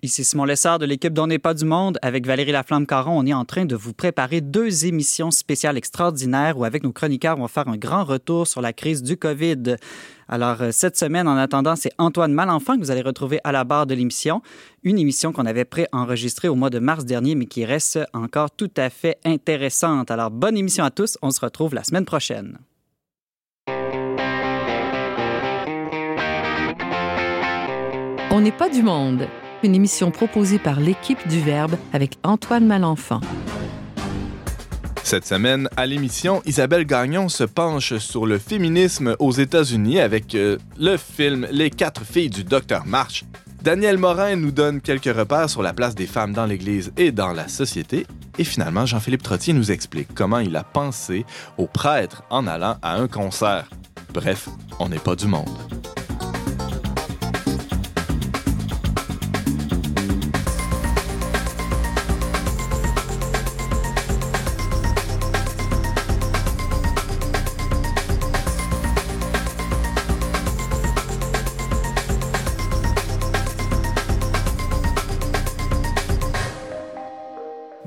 Ici Simon Lessard de l'équipe d'On n'est pas du monde. Avec Valérie Laflamme-Caron, on est en train de vous préparer deux émissions spéciales extraordinaires où, avec nos chroniqueurs, on va faire un grand retour sur la crise du COVID. Alors, euh, cette semaine, en attendant, c'est Antoine Malenfant que vous allez retrouver à la barre de l'émission. Une émission qu'on avait pré-enregistrée au mois de mars dernier, mais qui reste encore tout à fait intéressante. Alors, bonne émission à tous. On se retrouve la semaine prochaine. On n'est pas du monde une émission proposée par l'équipe du Verbe avec Antoine Malenfant. Cette semaine, à l'émission, Isabelle Gagnon se penche sur le féminisme aux États-Unis avec euh, le film Les quatre filles du docteur March. Daniel Morin nous donne quelques repères sur la place des femmes dans l'Église et dans la société. Et finalement, Jean-Philippe Trottier nous explique comment il a pensé aux prêtres en allant à un concert. Bref, on n'est pas du monde.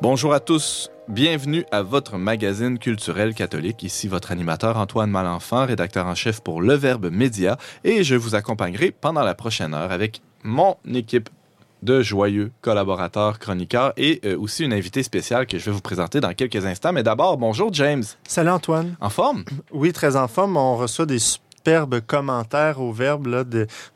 Bonjour à tous, bienvenue à votre magazine culturel catholique. Ici votre animateur Antoine Malenfant, rédacteur en chef pour Le Verbe Média, et je vous accompagnerai pendant la prochaine heure avec mon équipe de joyeux collaborateurs, chroniqueurs et euh, aussi une invitée spéciale que je vais vous présenter dans quelques instants. Mais d'abord, bonjour James. Salut Antoine. En forme? Oui, très en forme. On reçoit des superbes commentaires au verbe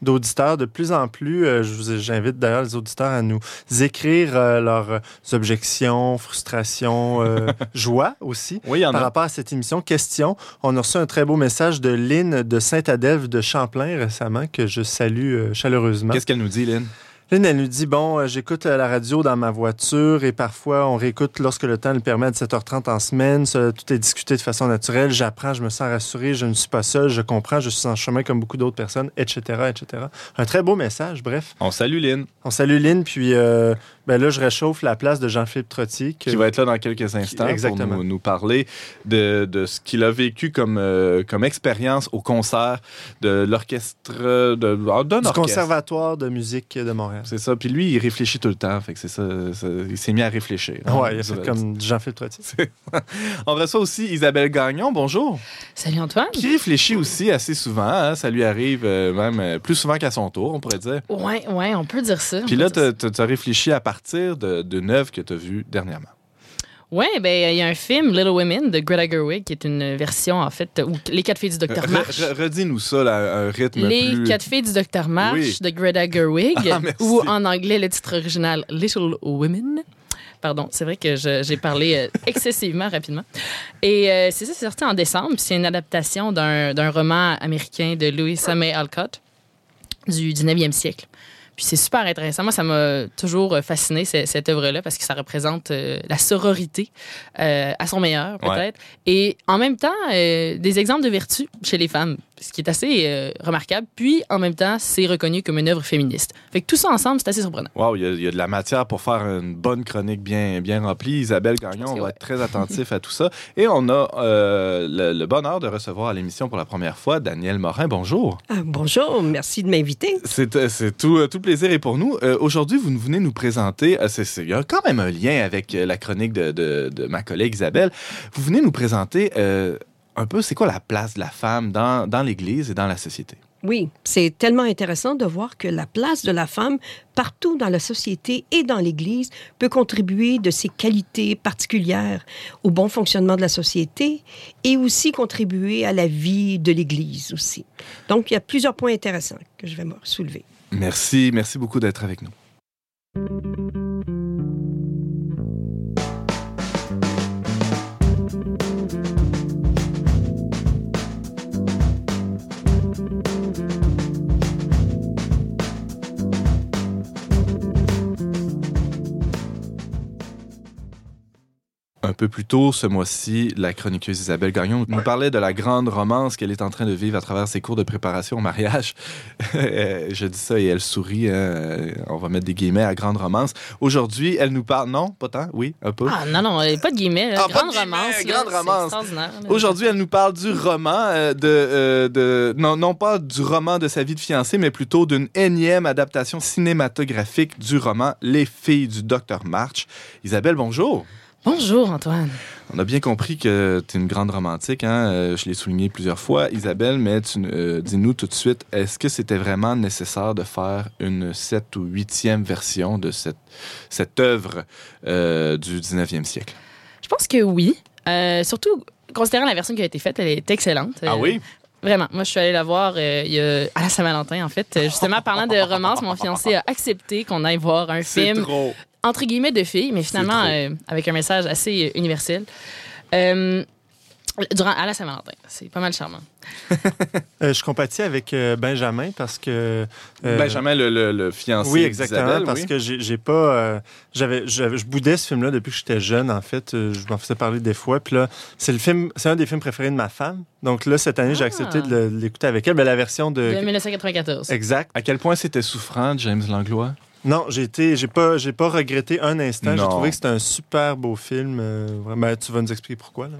d'auditeurs. De, plus en plus, euh, j'invite d'ailleurs les auditeurs à nous écrire euh, leurs objections, frustrations, euh, joie aussi oui, par rapport à cette émission. Question, on a reçu un très beau message de Lynn de Saint-Adelphe de Champlain récemment que je salue chaleureusement. Qu'est-ce qu'elle nous dit, Lynn? Lynn, elle nous dit, bon, euh, j'écoute euh, la radio dans ma voiture et parfois on réécoute lorsque le temps le permet à 17h30 en semaine. tout est discuté de façon naturelle. J'apprends, je me sens rassuré, je ne suis pas seul, je comprends, je suis en chemin comme beaucoup d'autres personnes, etc., etc. Un très beau message, bref. On salue Lynn. On salue Lynn, puis euh, ben là, je réchauffe la place de Jean-Philippe Trottier. Qui va être là dans quelques instants pour nous, parler de, de ce qu'il a vécu comme, comme expérience au concert de l'orchestre, de, ah, d'un Du Conservatoire de musique de Montréal. C'est ça. Puis lui, il réfléchit tout le temps. Fait que c'est ça, il s'est mis à réfléchir. Hein. Ouais, il comme Jean-Philippe Trottier. On reçoit aussi Isabelle Gagnon. Bonjour. Salut Antoine. Qui réfléchit aussi assez souvent. Hein. Ça lui arrive euh, même euh, plus souvent qu'à son tour, on pourrait dire. Oui, ouais, on peut dire ça. Puis là, tu as réfléchi à partir d'une œuvre que tu as vue dernièrement. Oui, ben il y a un film, Little Women, de Greta Gerwig, qui est une version, en fait, où Les quatre filles du Docteur March. Redis-nous ça, là, un rythme Les plus... quatre filles du Docteur March de Greta Gerwig, ah, ou en anglais, le titre original, Little Women. Pardon, c'est vrai que j'ai parlé euh, excessivement rapidement. Et euh, c'est ça, c'est sorti en décembre. C'est une adaptation d'un roman américain de Louisa May Alcott du 19e siècle. Puis c'est super intéressant. Moi, ça m'a toujours euh, fasciné, cette, œuvre-là, parce que ça représente euh, la sororité euh, à son meilleur, peut-être. Et en même temps, des exemples de vertu chez les femmes ce qui est assez euh, remarquable. Puis, en même temps, c'est reconnu comme une œuvre féministe. Fait que tout ça ensemble, c'est assez surprenant. Wow, il y, a de la matière pour faire une bonne chronique bien, bien remplie. Isabelle Gagnon, on va être très attentif à tout ça. Et on a euh, le, bonheur de recevoir à l'émission pour la première fois Daniel Morin. Bonjour. Ah, bonjour, merci de m'inviter. C'est euh, tout, tout plaisir et pour nous. Aujourd'hui, vous venez nous présenter, il y a quand même un lien avec la chronique de, de, de ma collègue Isabelle. Vous venez nous présenter un peu, c'est quoi la place de la femme dans, dans l'Église et dans la société? Oui, c'est tellement intéressant de voir que la place de la femme partout dans la société et dans l'Église peut contribuer de ses qualités particulières au bon fonctionnement de la société et aussi contribuer à la vie de l'Église aussi. Donc, il y a plusieurs points intéressants que je vais me soulever. Merci, merci beaucoup d'être avec nous. Un peu plus tôt ce mois-ci, la chroniqueuse Isabelle Gagnon nous parlait de la grande romance qu'elle est en train de vivre à travers ses cours de préparation au mariage. Je dis ça et elle sourit. Hein. On va mettre des guillemets à grande romance. Aujourd'hui, elle nous parle. Non, pas tant? Oui, un peu? Ah non, non, pas de guillemets. Ah, grande romance. grande romance. Aujourd'hui, elle nous parle du roman, euh, de, euh, de, non, non pas du roman de sa vie de fiancée, mais plutôt d'une énième adaptation cinématographique du roman Les filles du docteur March. Isabelle, bonjour. Bonjour Antoine. On a bien compris que tu es une grande romantique, hein? Euh, je l'ai souligné plusieurs fois, Isabelle, mais euh, dis-nous tout de suite, est-ce que c'était vraiment nécessaire de faire une sept ou huitième version de cette, cette œuvre euh, du 19e siècle? Je pense que oui. surtout, considérant la version qui a été faite, elle est excellente. Ah oui? Vraiment. Moi, je suis allée la voir à la Saint-Valentin, en fait. Justement, parlant de romance, mon fiancé a accepté qu'on aille voir un film trop entre guillemets de filles, mais finalement euh, avec un message assez euh, universel. Euh, durant, à la Saint-Valentin. C'est pas mal charmant. je compatis avec Benjamin parce que. Benjamin, le, le, fiancé. Oui, exactement. Parce que j'ai pas. j'avais, je boudais ce film-là depuis que j'étais jeune, en fait. je m'en faisais parler des fois. Puis là, c'est le film, c'est un des films préférés de ma femme. Donc là, cette année, j'ai accepté de l'écouter avec elle. Mais la version de. De 1994. Exact. À quel point c'était souffrant, James Langlois? Non, j'ai été, j'ai pas, j'ai pas regretté un instant. J'ai trouvé que c'était un super beau film. Euh, vraiment, tu vas nous expliquer pourquoi là.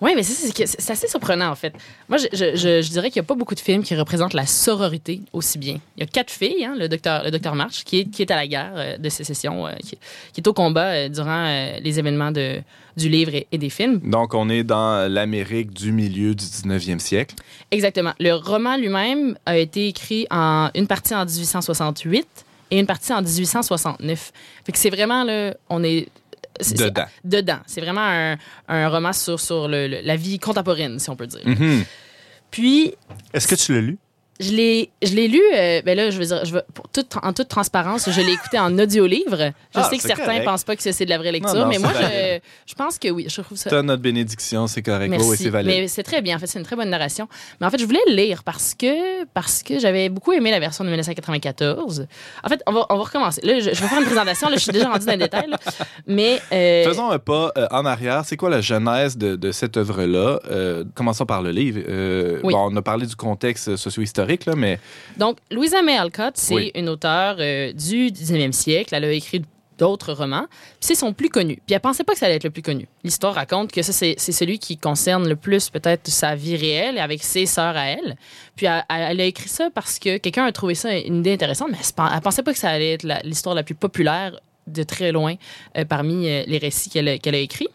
Oui, mais c'est assez surprenant, en fait. Moi, je, je, dirais qu'il n'y a pas beaucoup de films qui représentent la sororité aussi bien. Il y a quatre filles, hein, le docteur, le docteur March, qui est, qui est à la guerre euh, de sécession, euh, qui, est au combat durant les événements de, du livre et, et, des films. Donc, on est dans l'Amérique du milieu du 19e siècle. Exactement. Le roman lui-même a été écrit en une partie en 1868 et une partie en 1869. Fait que c'est vraiment, là, on est dedans. Dedans. C'est vraiment un, un, roman sur, sur le, la vie contemporaine, si on peut dire. Mm-hmm. Puis. Est-ce que tu l'as lu? Je l'ai, je l'ai lu, euh, ben là, je veux dire, je veux, pour en toute transparence, je l'ai écouté en audio-livre. Je ah, sais que certains ne pensent pas que c'est de la vraie lecture, mais moi, je, je, pense que oui. Je trouve ça. T'as notre bénédiction, c'est correct. Merci. Oui, c'est valide. Mais c'est très bien. En fait, c'est une très bonne narration. Mais en fait, je voulais le lire parce que, parce que j'avais beaucoup aimé la version de 1994. En fait, on va, on va recommencer. Là, je, vais faire une présentation. Là, je suis déjà rendu dans les détails. Mais. Euh... Faisons un pas euh, en arrière. C'est quoi la genèse de, de cette œuvre-là? Euh, commençons par le livre. Euh, bon, on a parlé du contexte socio-historique, là, mais. Donc, Louisa May Alcott, c'est une auteure euh, du 19e siècle. Elle a écrit d'autres romans. C'est son plus connu. Puis elle pensait pas que ça allait être le plus connu. L'histoire raconte que ça, c'est celui qui concerne le plus peut-être sa vie réelle avec ses sœurs à elle. Puis elle, a écrit ça parce que quelqu'un a trouvé ça une idée intéressante, mais elle, pensait pas que ça allait être l'histoire la, plus populaire de très loin euh, parmi euh, les récits qu'elle a écrits.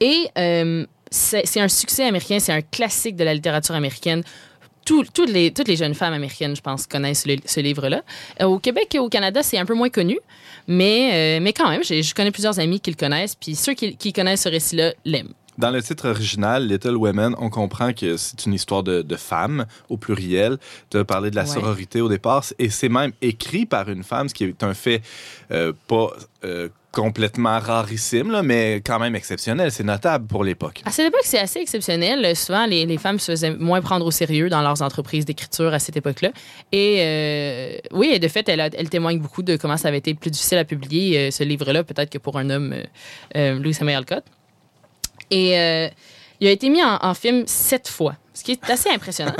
Et c'est un succès américain, c'est un classique de la littérature américaine toutes, les, toutes les jeunes femmes américaines, je pense, connaissent ce livre-là. Euh, au Québec et au Canada, c'est un peu moins connu, mais, euh, mais quand même, je connais plusieurs amis qui le connaissent, puis ceux qui, connaissent ce récit-là l'aiment. Dans le titre original, Little Women, on comprend que c'est une histoire de, femmes au pluriel. Tu as parlé de la sororité au départ, et c'est même écrit par une femme, ce qui est un fait euh, pas complètement rarissime, là, mais quand même exceptionnel. C'est notable pour l'époque. À cette époque, c'est assez exceptionnel. Souvent, les, les, femmes se faisaient moins prendre au sérieux dans leurs entreprises d'écriture à cette époque-là. Et euh, oui, de fait, elle, elle, témoigne beaucoup de comment ça avait été plus difficile à publier euh, ce livre-là, peut-être que pour un homme, euh, Louis Samuel Alcott. Et il a été mis en, en, film sept fois, ce qui est assez impressionnant.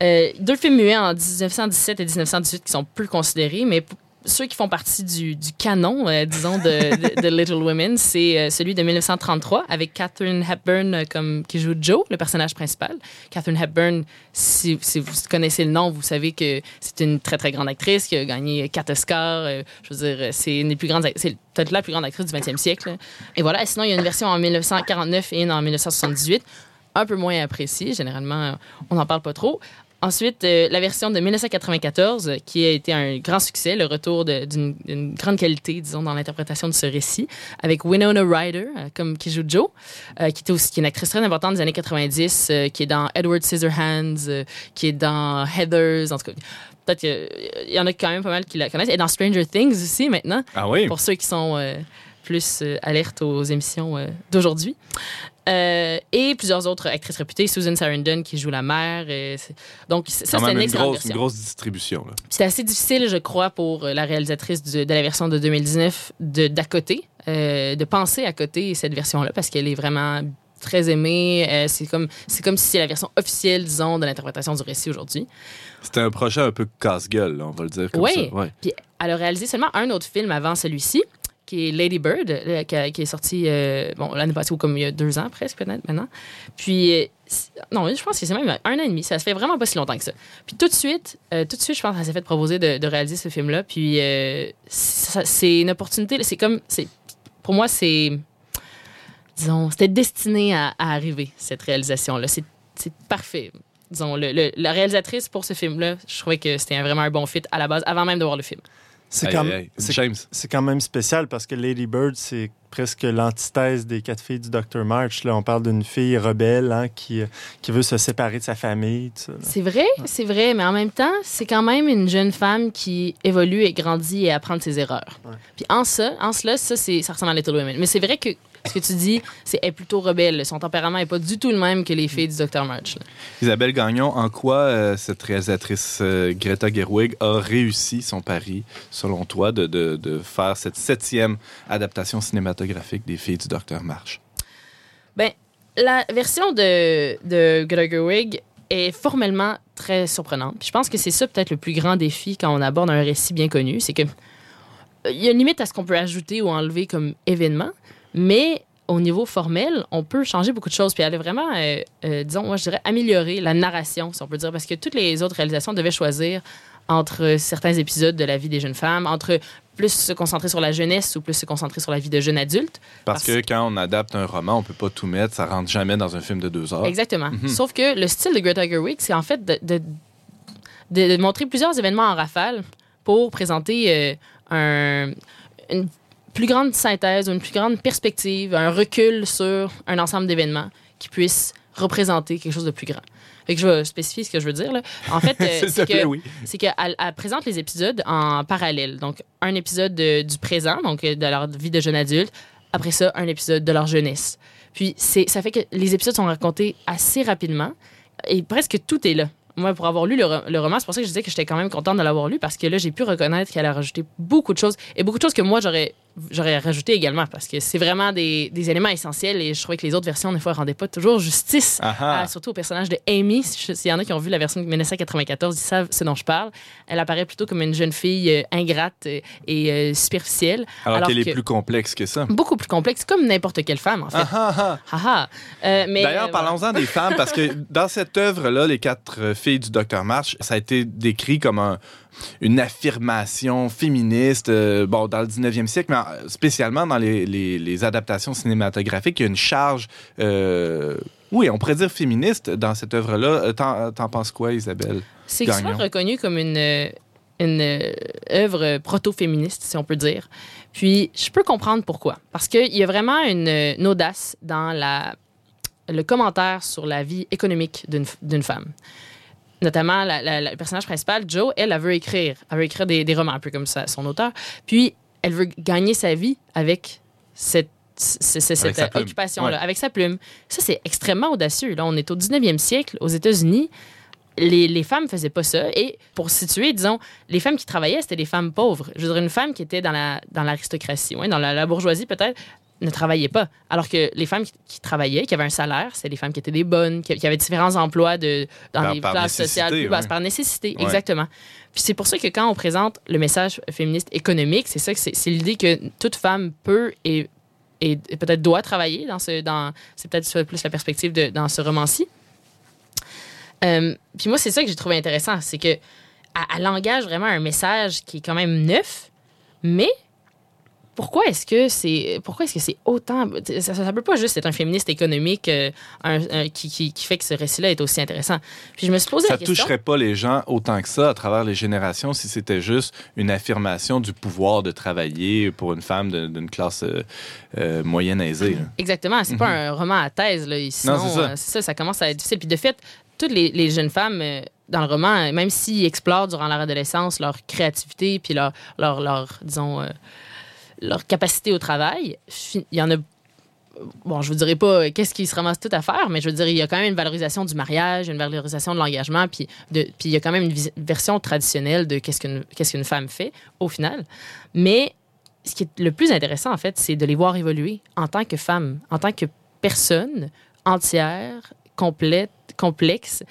deux films muets en 1917 et 1918 qui sont plus considérés, mais ceux qui font partie du, canon, euh, disons, de, Little Women, c'est euh, celui de 1933 avec Catherine Hepburn euh, comme, qui joue Joe, le personnage principal. Catherine Hepburn, si, vous connaissez le nom, vous savez que c'est une très, très grande actrice qui a gagné quatre Oscars. je veux dire, c'est c'est peut-être la plus grande actrice du 20e siècle. Et voilà. Sinon, il y a une version en 1949 et une en 1978 un peu moins appréciée. Généralement, on n'en parle pas trop. Ensuite, euh, la version de 1994, qui a été un grand succès, le retour d'une grande qualité, disons, dans l'interprétation de ce récit, avec Winona Ryder, euh, comme qui joue Joe, euh, qui, était aussi, qui est une actrice très importante des années 90, qui est dans Edward Scissorhands, qui est dans Heathers, en tout cas. Peut-être qu'il y en a quand même pas mal qui la connaissent. Et dans Stranger Things aussi, maintenant. Ah oui? Pour ceux qui sont plus alertes aux émissions d'aujourd'hui. Euh, et plusieurs autres actrices réputées, Susan Sarandon qui joue la mère. donc ça, c'est une, une grosse, une grosse distribution. C'est assez difficile, je crois, pour la réalisatrice de, la version de 2019 d'à côté, de penser à côté cette version-là parce qu'elle est vraiment très aimée. c'est comme c'est comme si c'est la version officielle, disons, de l'interprétation du récit aujourd'hui. C'était un projet un peu casse-gueule, on va le dire comme oui. ça. Oui. Puis elle a réalisé seulement un autre film avant celui-ci qui est Lady Bird, euh, qui, est sorti euh, bon, l'année passée ou comme il y a deux ans presque peut-être maintenant. Puis, euh, non, je pense que c'est même un an et demi. Ça se fait vraiment pas si longtemps que ça. Puis tout de suite, tout de suite, je pense qu'elle s'est fait proposer de, réaliser ce film-là. Puis c'est une opportunité. C'est comme, pour moi, c'est, disons, c'était destiné à, arriver, cette réalisation-là. C'est parfait. Disons, la réalisatrice pour ce film-là, je trouvais que c'était vraiment un bon fit à la base, avant même de voir le film. C'est quand, quand, même spécial parce que Lady Bird, c'est presque l'antithèse des quatre filles du Dr. March. Là, on parle d'une fille rebelle hein, qui, qui veut se séparer de sa famille. C'est vrai, c'est vrai, mais en même temps, c'est quand même une jeune femme qui évolue et grandit et apprend de ses erreurs. Puis en ça, en cela, ça, ça ressemble à Little Women. Mais c'est vrai que ce que tu dis, c'est est plutôt rebelle. Son tempérament n'est pas du tout le même que les filles du Dr. March. Isabelle Gagnon, en quoi euh, cette réalisatrice euh, Greta Gerwig a réussi son pari, selon toi, de, de, faire cette septième adaptation cinématographique des filles du Dr. March? Ben, la version de, de Greta Gerwig est formellement très surprenante. je pense que c'est ça peut-être le plus grand défi quand on aborde un récit bien connu, c'est que il y a une limite à ce qu'on peut ajouter ou enlever comme événement, mais au niveau formel, on peut changer beaucoup de choses. Puis elle a vraiment, euh, euh, disons, moi, je dirais, améliorer la narration, si on peut dire, parce que toutes les autres réalisations devaient choisir entre certains épisodes de la vie des jeunes femmes, entre plus se concentrer sur la jeunesse ou plus se concentrer sur la vie de jeunes adultes. Parce, que quand on adapte un roman, on peut pas tout mettre, ça rentre jamais dans un film de deux heures. Exactement. Mhm. Sauf que le style de Greta Gerwig, c'est en fait de, de, montrer plusieurs événements en rafale pour présenter euh, un, une plus grande synthèse, une plus grande perspective, un recul sur un ensemble d'événements qui puissent représenter quelque chose de plus grand. Fait que je vais spécifier ce que je veux dire. Là. En fait, euh, c'est qu'elle elle présente les épisodes en parallèle. Donc, un épisode du présent, donc de leur vie de jeune adulte. Après ça, un épisode de leur jeunesse. Puis, ça fait que les épisodes sont racontés assez rapidement et presque tout est là moi, pour avoir lu le, roman, c'est pour ça que je disais que j'étais quand même contente de l'avoir lu parce que là, j'ai pu reconnaître qu'elle a rajouté beaucoup de choses et beaucoup de choses que moi, j'aurais j'aurais rajouté également parce que c'est vraiment des, des, éléments essentiels et je trouvais que les autres versions, des fois, ne rendaient pas toujours justice, surtout au personnage de Amy. S'il y en a qui ont vu la version de 1994, ils savent ce dont je parle. Elle apparaît plutôt comme une jeune fille euh, ingrate et euh, superficielle. Alors, qu'elle est plus complexe que ça. Beaucoup plus complexe, comme n'importe quelle femme, en fait. Ah, ah, euh, D'ailleurs, parlons-en des femmes parce que dans cette œuvre-là, Les quatre filles du Docteur March, ça a été décrit comme un une affirmation féministe, euh, bon, dans le 19e siècle, mais spécialement dans les, les, adaptations cinématographiques, il y a une charge, euh, oui, on pourrait dire féministe dans cette œuvre-là. Euh, t'en, penses quoi, Isabelle? C'est souvent reconnu comme une, une œuvre proto-féministe, si on peut dire. Puis, je peux comprendre pourquoi. Parce qu'il y a vraiment une, audace dans la, le commentaire sur la vie économique d'une femme notamment le personnage principal, Joe, elle, elle veut écrire. Elle veut écrire des, romans, un peu comme ça, son auteur. Puis, elle veut gagner sa vie avec cette cette occupation-là, avec sa plume. Ça, c'est extrêmement audacieux. Là, on est au 19e siècle, aux États-Unis. Les, les, femmes faisaient pas ça. Et pour situer, disons, les femmes qui travaillaient, c'était des femmes pauvres. Je veux dire, une femme qui était dans l'aristocratie, dans, dans la, la, bourgeoisie peut-être, ne travaillaient pas. Alors que les femmes qui, travaillaient, qui avaient un salaire, c'est des femmes qui étaient des bonnes, qui, avaient différents emplois de, dans les classes sociales plus basses, par nécessité, exactement. Puis c'est pour ça que quand on présente le message féministe économique, c'est ça que c'est l'idée que toute femme peut et, et peut-être doit travailler dans ce dans c'est peut-être plus la perspective de, dans ce roman-ci. Euh, puis moi c'est ça que j'ai trouvé intéressant, c'est que elle engage vraiment un message qui est quand même neuf, mais pourquoi est-ce que c'est pourquoi est-ce que c'est autant ça, ça, peut pas juste être un féministe économique euh, qui, qui, qui, fait que ce récit-là est aussi intéressant. Puis je me suis posé ça la question. Ça toucherait pas les gens autant que ça à travers les générations si c'était juste une affirmation du pouvoir de travailler pour une femme d'une classe euh, euh, moyenne aisée. Exactement, c'est pas mhm. un roman à thèse là. Sinon, c'est ça. ça. commence à être difficile. Puis de fait, toutes les, les jeunes femmes dans le roman, même s'ils explorent durant leur adolescence leur créativité puis leur, leur, leur disons leur capacité au travail, il y en a bon, je vous dirai pas qu'est-ce qui se ramasse tout à faire, mais je veux dire, il y a quand même une valorisation du mariage, une valorisation de l'engagement, puis, puis il y a quand même une version traditionnelle de qu'est-ce qu'une, qu'est-ce qu'une femme fait au final. Mais ce qui est le plus intéressant, en fait, c'est de les voir évoluer en tant que femme, en tant que personne entière, complète, complexe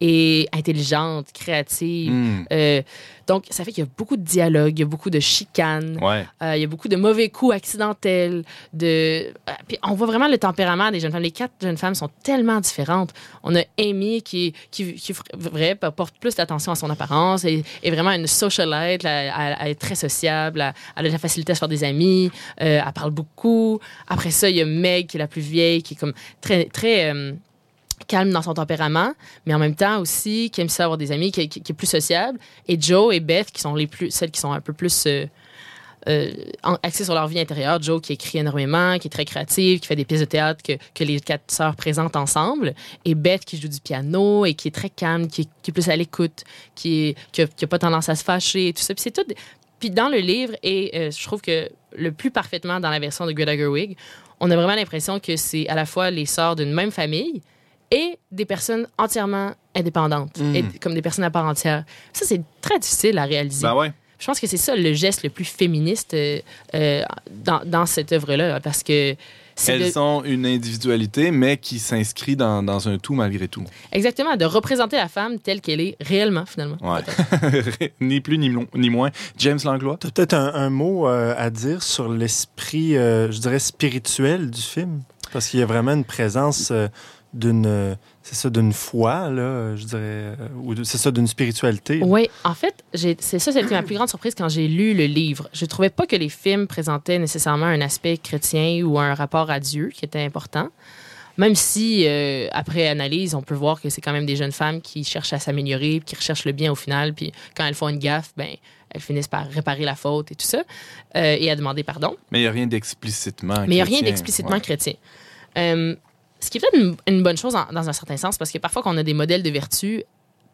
et intelligente, créative. Hmm. Euh, donc, ça fait qu'il y a beaucoup de dialogue, il y a beaucoup de chicanes, euh, il y a beaucoup de mauvais coups accidentels. De... Euh, puis on voit vraiment le tempérament des jeunes femmes. Les quatre jeunes femmes sont tellement différentes. On a Amy qui, qui, qui vrai, porte plus d'attention à son apparence, et est vraiment une socialite, elle, elle, est très sociable, elle, a de la facilité à se faire des amis, elle parle beaucoup. Après ça, il y a Meg qui est la plus vieille, qui est comme très... très calme dans son tempérament, mais en même temps aussi qui aime ça avoir des amis, qui, est plus sociable. Et Joe et Beth, qui sont les plus, celles qui sont un peu plus euh, euh, axées sur leur vie intérieure. Joe qui écrit énormément, qui est très créative, qui fait des pièces de théâtre que, que les quatre sœurs présentent ensemble. Et Beth qui joue du piano et qui est très calme, qui est, plus à l'écoute, qui n'a pas tendance à se fâcher et tout ça. Puis c'est tout. Puis dans le livre, et euh, je trouve que le plus parfaitement dans la version de Greta Gerwig, on a vraiment l'impression que c'est à la fois les sœurs d'une même famille, et des personnes entièrement indépendantes, et mm. comme des personnes à part entière. Ça, c'est très difficile à réaliser. Ben ouais. Je pense que c'est ça le geste le plus féministe euh, euh, dans, dans, cette œuvre-là, parce que elles ont une individualité, mais qui s'inscrit dans, dans, un tout malgré tout. Exactement, de représenter la femme telle qu'elle est réellement, finalement. Ouais. ni plus ni, ni, moins. James Langlois? Tu as peut-être un, mot euh, à dire sur l'esprit, je dirais, spirituel du film? Parce qu'il y a vraiment une présence d'une c'est ça d'une foi là je dirais euh, ou c'est ça d'une spiritualité oui en fait c'est ça c'était ma plus grande surprise quand j'ai lu le livre. Je trouvais pas que les films présentaient nécessairement un aspect chrétien ou un rapport à Dieu qui était important même si euh, après analyse on peut voir que c'est quand même des jeunes femmes qui cherchent à s'améliorer qui recherchent le bien au final puis quand elles font une gaffe ben elles finissent par réparer la faute et tout ça euh, et à demander pardon. Mais il n'y a rien d'explicitement mais il n'y a rien d'explicitement chrétien ce qui est peut-être une, bonne chose dans un certain sens, parce que parfois, quand on a des modèles de vertu,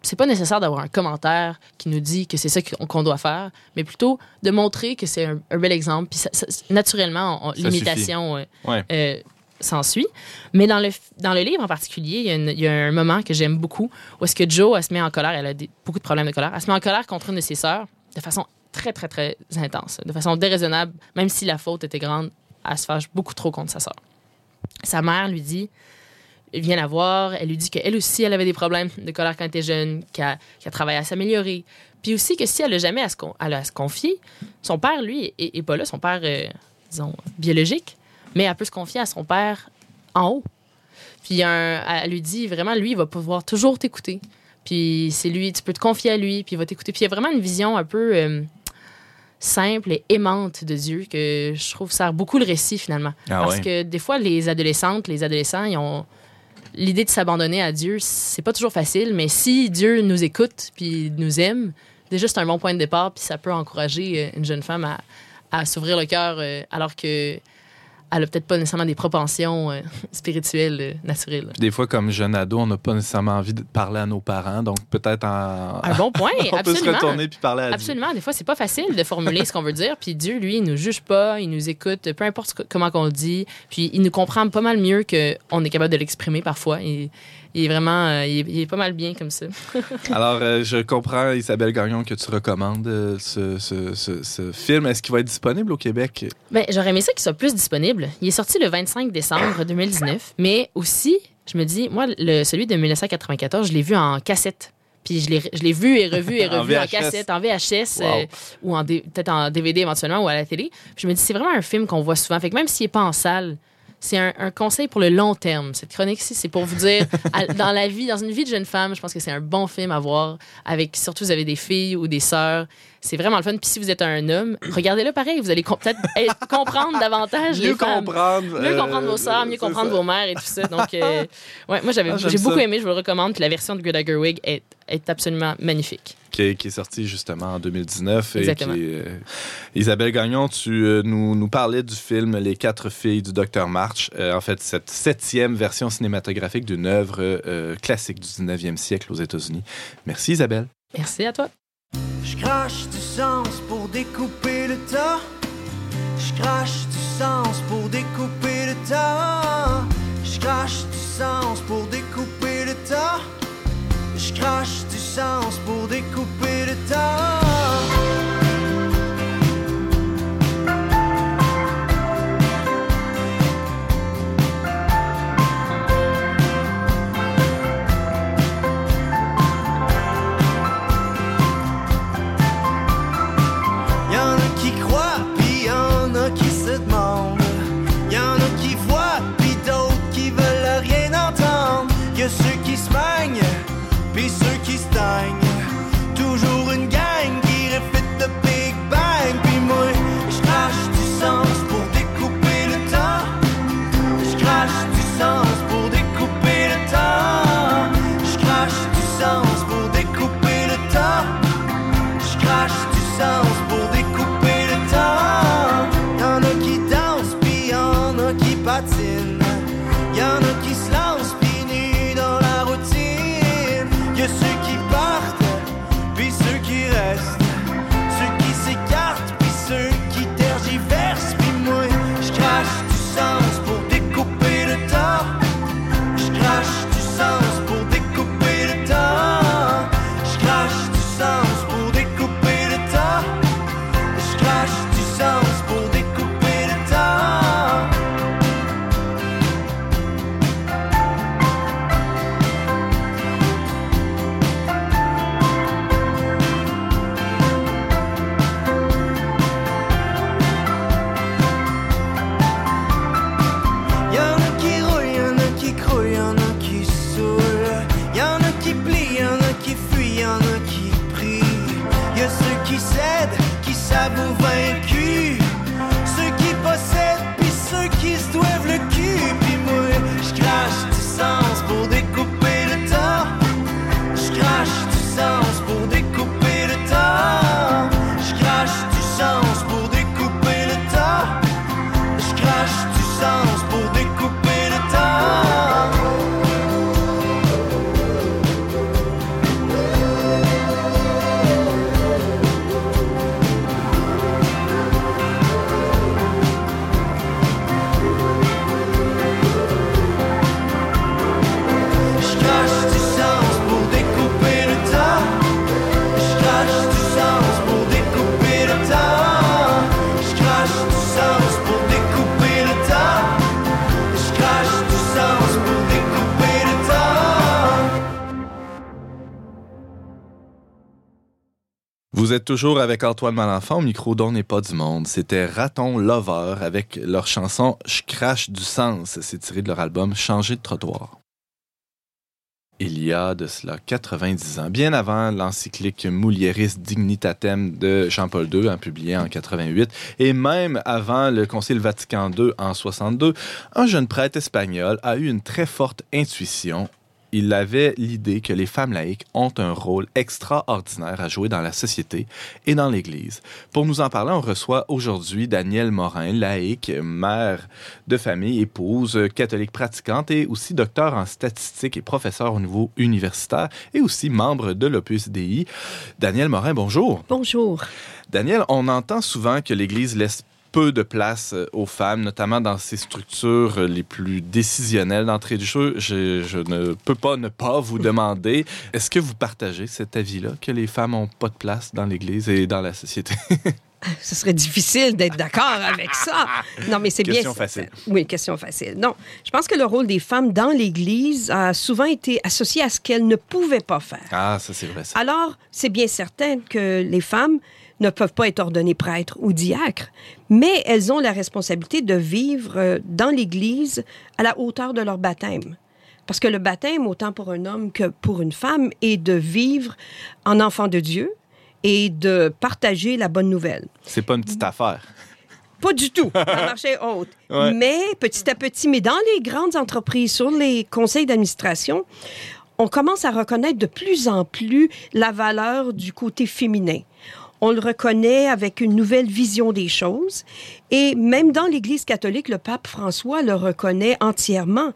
c'est pas nécessaire d'avoir un commentaire qui nous dit que c'est ça qu'on doit faire, mais plutôt de montrer que c'est un, bel exemple. Puis naturellement, l'imitation euh, euh, s'ensuit. Mais dans le, dans le livre en particulier, il y, a un moment que j'aime beaucoup où est-ce que Joe, elle se met en colère, elle a beaucoup de problèmes de colère, elle se met en colère contre une de ses sœurs de façon très, très, très intense, de façon déraisonnable, même si la faute était grande, elle se fâche beaucoup trop contre sa sœur. Sa mère lui dit, vient la voir, elle lui dit qu'elle aussi, elle avait des problèmes de colère quand elle était jeune, qu'elle qu travaillé à s'améliorer. Puis aussi que si elle n'a jamais à se, à se, confier, son père, lui, est, pas là, son père, euh, disons, biologique, mais elle peut se confier à son père en haut. Puis elle lui dit vraiment, lui, il va pouvoir toujours t'écouter. Puis c'est lui, tu peux te confier à lui, puis il va t'écouter. Puis il y a vraiment une vision un peu. Euh, simple et aimante de Dieu que je trouve sert beaucoup le récit finalement. Ah Parce que des fois, les adolescentes, les adolescents, ils ont l'idée de s'abandonner à Dieu, c'est pas toujours facile, mais si Dieu nous écoute puis nous aime, déjà c'est un bon point de départ puis ça peut encourager euh, une jeune femme à, à s'ouvrir le cœur euh, alors que elle a peut-être pas nécessairement des propensions euh, spirituelles euh, naturelles. des fois, comme jeune ado, on n'a pas nécessairement envie de parler à nos parents, donc peut-être en... Un bon point, on peut se retourner puis parler à Absolument. Des fois, c'est pas facile de formuler ce qu'on veut dire, puis Dieu, lui, il nous juge pas, il nous écoute, peu importe comment qu'on le dit, puis il nous comprend pas mal mieux qu'on est capable de l'exprimer parfois. Et il est vraiment, euh, il, est, pas mal bien comme ça. Alors, euh, je comprends, Isabelle Gagnon, que tu recommandes euh, ce, ce, ce, film. Est-ce qu'il va être disponible au Québec? Bien, j'aurais aimé ça qu'il soit plus disponible. Il est sorti le 25 décembre 2019, mais aussi, je me dis, moi, le, celui de 1994, je l'ai vu en cassette. Puis je l'ai vu et revu et revu en, cassette, en VHS ou en peut-être en DVD éventuellement ou à la télé. je me dis, c'est vraiment un film qu'on voit souvent. Fait que même s'il n'est pas en salle, c'est un, conseil pour le long terme. Cette chronique-ci, c'est pour vous dire, dans la vie, dans une vie de jeune femme, je pense que c'est un bon film à voir. Avec, surtout, vous avez des filles ou des sœurs. C'est vraiment le fun. Puis si vous êtes un homme, regardez-le pareil. Vous allez peut-être comprendre davantage mieux les comprendre, Mieux euh, comprendre vos sœurs, mieux comprendre vos mères et tout ça. Donc, euh, ouais, moi, j'avais, ah, j'ai beaucoup aimé. Je vous le recommande. Puis la version de Greta Gerwig est, est absolument magnifique. Qui est, qui sorti justement en 2019. Exactement. Euh, Isabelle Gagnon, tu euh, nous, nous, parlais du film Les quatre filles du docteur March. Euh, en fait, cette septième version cinématographique d'une œuvre classique du 19e siècle aux États-Unis. Merci Isabelle. Merci à toi. Je crache du sens pour découper le temps. Je crache du sens pour découper le temps. Je crache du sens pour découper le temps. Je crache du sens pour découper le temps. Y en a qui croient, puis y en a qui se demandent. Y en a qui voient, puis d'autres qui veulent rien entendre. Y a ceux qui se toujours avec Antoine Malenfant au micro d'On n'est pas du monde. C'était Raton Lover avec leur chanson Je crache du sens. C'est tiré de leur album Changer de trottoir. Il y a de cela 90 ans, bien avant l'encyclique Mulieris Dignitatem de Jean-Paul II, hein, publié en 88, et même avant le Concile Vatican II en 62, un jeune prêtre espagnol a eu une très forte intuition il avait l'idée que les femmes laïques ont un rôle extraordinaire à jouer dans la société et dans l'Église. Pour nous en parler, on reçoit aujourd'hui Danielle Morin, laïque, mère de famille, épouse, catholique pratiquante et aussi docteur en statistique et professeur au niveau universitaire et aussi membre de l'Opus Dei. Danielle Morin, bonjour. Bonjour. Danielle, on entend souvent que l'Église laisse peu de place euh, aux femmes, notamment dans ces structures euh, les plus décisionnelles d'entrée du jeu. Je, je, ne peux pas ne pas vous demander, est-ce que vous partagez cet avis-là, que les femmes n'ont pas de place dans l'Église et dans la société? Ce serait difficile d'être d'accord avec ça. Non, mais c'est bien. Question facile. Oui, question facile. Non, je pense que le rôle des femmes dans l'Église a souvent été associé à ce qu'elles ne pouvaient pas faire. Ah, ça c'est vrai. Ça. Alors, c'est bien certain que les femmes ne peuvent pas être ordonnées prêtres ou diacres, mais elles ont la responsabilité de vivre euh, dans l'Église à la hauteur de leur baptême. Parce que le baptême, autant pour un homme que pour une femme, est de vivre en enfant de Dieu et de partager la bonne nouvelle. C'est pas une petite affaire. Pas du tout. Ça marchait haute. Ouais. Mais petit à petit, mais dans les grandes entreprises, sur les conseils d'administration, on commence à reconnaître de plus en plus la valeur du côté féminin. On le reconnaît avec une nouvelle vision des choses. Et même dans l'Église catholique, le pape François le reconnaît entièrement,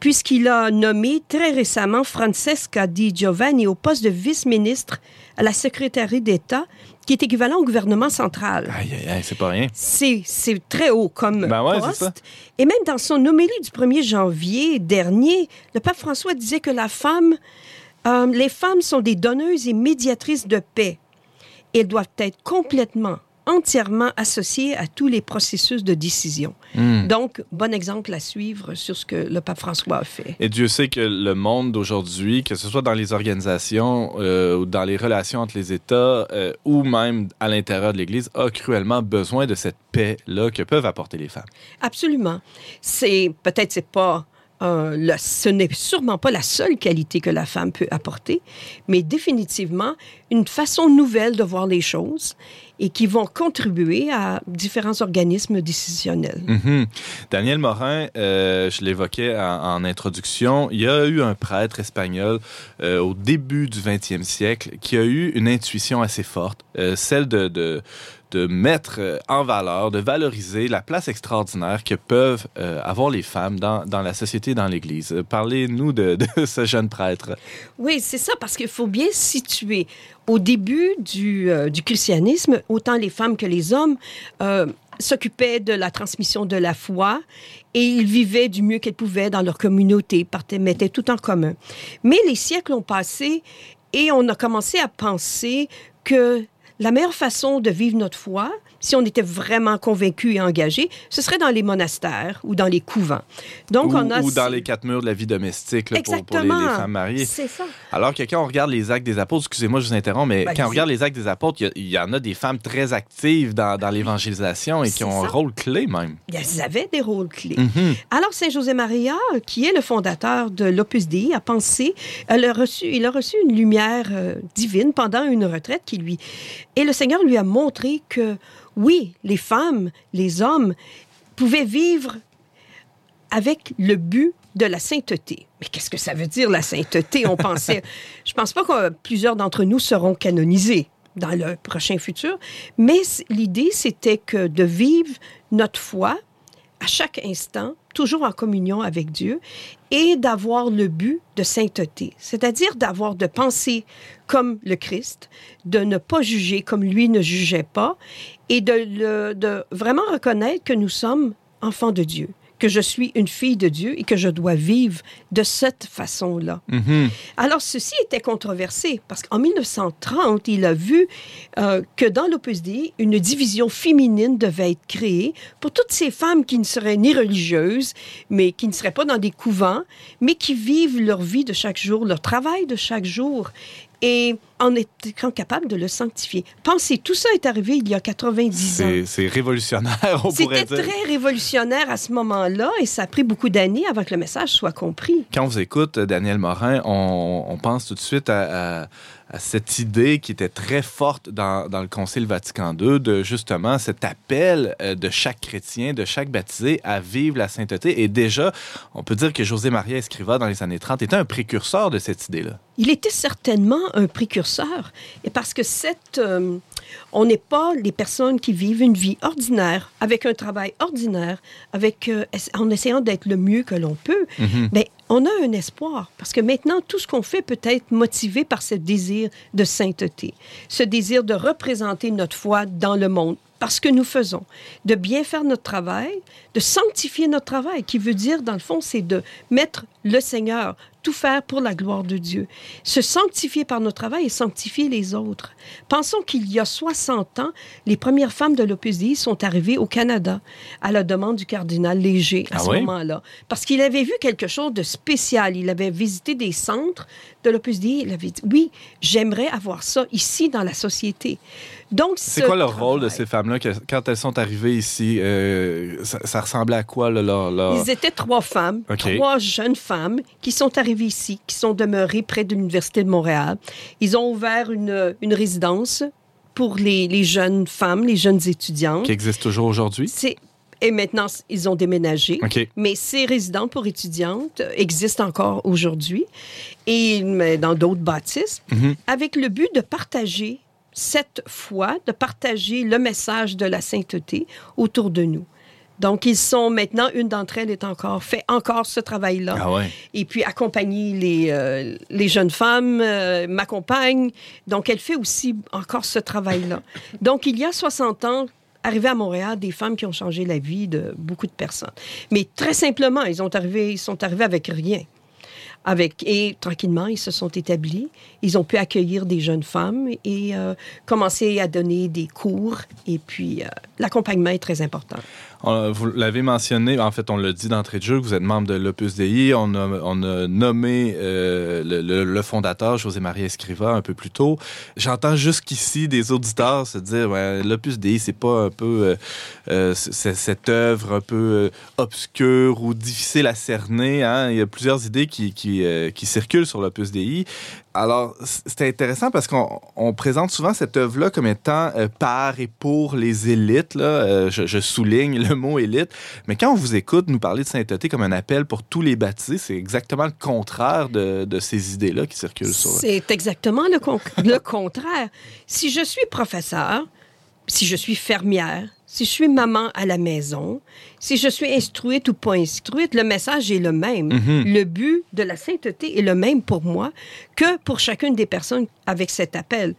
puisqu'il a nommé très récemment Francesca Di Giovanni au poste de vice-ministre à la secrétaire d'État, qui est équivalent au gouvernement central. Aïe, aïe, aïe, c'est pas rien. C'est, c'est très haut comme Ben ouais, poste. c'est ça. Et même dans son homélie du 1er janvier dernier, le pape François disait que la femme, euh, les femmes sont des donneuses et médiatrices de paix. Elles doivent être complètement, entièrement associées à tous les processus de décision. Hmm. Donc, bon exemple à suivre sur ce que le pape François a fait. Et Dieu sait que le monde d'aujourd'hui, que ce soit dans les organisations euh, ou dans les relations entre les États euh, ou même à l'intérieur de l'Église, a cruellement besoin de cette paix-là que peuvent apporter les femmes. Absolument. C'est peut-être c'est pas euh, le- ce n'est sûrement pas la seule qualité que la femme peut apporter, mais définitivement une façon nouvelle de voir les choses et qui vont contribuer à différents organismes décisionnels. Mhm. Daniel Morin, euh, je l'évoquais en, introduction, il y a eu un prêtre espagnol euh, au début du 20e siècle qui a eu une intuition assez forte, euh, celle de, de mettre euh, en valeur, de valoriser la place extraordinaire que peuvent euh, avoir les femmes dans, dans la société dans l'Église. Euh, Parlez-nous de, ce jeune prêtre. Oui, c'est ça, parce qu'il faut bien situer. Au début du, du christianisme, autant les femmes que les hommes s'occupaient de la transmission de la foi et ils vivaient du mieux qu'elles pouvaient dans leur communauté, partaient, mettaient tout en commun. Mais les siècles ont passé et on a commencé à penser que la meilleure façon de vivre notre foi, si on était vraiment convaincu et engagé, ce serait dans les monastères ou dans les couvents. Donc, ou, on a ou dans les quatre murs de la vie domestique là, pour, pour les, femmes mariées. C'est ça. Alors que quand on regarde les actes des apôtres, excusez-moi, je vous interromps, mais Ben, quand on regarde les actes des apôtres, il y en a des femmes très actives dans, dans l'évangélisation et qui ont un rôle clé même. Ils avaient des rôles clés. Mhm. Alors, Saint José Maria, qui est le fondateur de l'Opus Dei, a pensé, elle a reçu, il a reçu une lumière euh, divine pendant une retraite qui lui Et le Seigneur lui a montré que oui, les femmes, les hommes pouvaient vivre avec le but de la sainteté. Mais qu'est-ce que ça veut dire, la sainteté? On pensait, je pense pas que plusieurs d'entre nous seront canonisés dans le prochain futur, mais l'idée, c'était que de vivre notre foi à chaque instant, toujours en communion avec Dieu, et d'avoir le but de sainteté, c'est-à-dire d'avoir de penser comme le Christ, de ne pas juger comme lui ne jugeait pas, et de, de vraiment reconnaître que nous sommes enfants de Dieu que je suis une fille de Dieu et que je dois vivre de cette façon-là. Mhm. Alors, ceci était controversé parce qu'en 1930, il a vu euh, que dans l'Opus Dei, une division féminine devait être créée pour toutes ces femmes qui ne seraient ni religieuses, mais qui ne seraient pas dans des couvents, mais qui vivent leur vie de chaque jour, leur travail de chaque jour et en étant capable de le sanctifier. Pensez, tout ça est arrivé il y a 90 ans. C'est révolutionnaire, on pourrait dire. C'était très révolutionnaire à ce moment-là et ça a pris beaucoup d'années avant que le message soit compris. Quand on vous écoute, Daniel Morin, on, pense tout de suite à à cette idée qui était très forte dans, dans, le Concile Vatican II de justement cet appel euh, de chaque chrétien, de chaque baptisé à vivre la sainteté. Et déjà, on peut dire que José Maria Escriva, dans les années 30, était un précurseur de cette idée-là. Il était certainement un précurseur, et parce que cette, euh, on n'est pas les personnes qui vivent une vie ordinaire, avec un travail ordinaire, avec, euh, en essayant d'être le mieux que l'on peut. Mhm. Mais on a un espoir, parce que maintenant, tout ce qu'on fait peut être motivé par ce désir de sainteté, ce désir de représenter notre foi dans le monde, parce que nous faisons, de bien faire notre travail, de sanctifier notre travail, qui veut dire, dans le fond, c'est de mettre le Seigneur tout faire pour la gloire de Dieu. Se sanctifier par notre travail et sanctifier les autres. Pensons qu'il y a 60 ans, les premières femmes de l'Opus Dei sont arrivées au Canada à la demande du cardinal Léger à ah ce moment-là. Parce qu'il avait vu quelque chose de spécial. Il avait visité des centres de l'Opus Dei. Il avait dit, oui, j'aimerais avoir ça ici dans la société. Donc, c'est quoi le rôle de ces femmes-là? Quand elles sont arrivées ici? Euh, ça, ressemblait à quoi? leur, Ils étaient trois femmes, trois jeunes femmes qui sont arrivées ici, qui sont demeurées près de l'Université de Montréal. Ils ont ouvert une, une résidence pour les, les, jeunes femmes, les jeunes étudiantes. Qui existe toujours aujourd'hui? Et maintenant, ils ont déménagé. Mais ces résidences pour étudiantes existent encore aujourd'hui et dans d'autres bâtisses, Mhm. avec le but de partager cette foi, de partager le message de la sainteté autour de nous. Donc, ils sont maintenant, une d'entre elles est encore, fait encore ce travail-là. Ah ouais. Et puis, accompagner les, euh, les jeunes femmes, euh, m'accompagne. Donc, elle fait aussi encore ce travail-là. Donc, il y a 60 ans, arrivé à Montréal, des femmes qui ont changé la vie de beaucoup de personnes. Mais très simplement, ils, ont arrivé, ils sont arrivés avec rien. Et tranquillement, ils se sont établis. Ils ont pu accueillir des jeunes femmes et euh, commencer à donner des cours. Et puis, euh, l'accompagnement est très important. Vous l'avez mentionné, en fait, on l'a dit d'entrée de jeu, vous êtes membre de l'Opus Dei. On a, nommé euh, le, le- le fondateur, José-Marie Escriva, un peu plus tôt. J'entends jusqu'ici des auditeurs se dire ouais, l'Opus Dei, c'est pas un peu cette œuvre un peu obscure ou difficile à cerner. Hein? Il y a plusieurs idées qui, qui, euh, qui circulent sur l'Opus Dei. Alors, c'est intéressant parce qu'on on présente souvent cette œuvre-là comme étant euh, par et pour les élites. Euh, je, souligne le mot élite. Mais quand on vous écoute nous parler de sainteté comme un appel pour tous les baptisés, c'est exactement le contraire de, ces idées-là qui circulent sur C'est exactement le contraire. Si je suis professeur, si je suis fermière, si je suis maman à la maison, si je suis instruite ou pas instruite, le message est le même. Mhm. Le but de la sainteté est le même pour moi que pour chacune des personnes avec cet appel.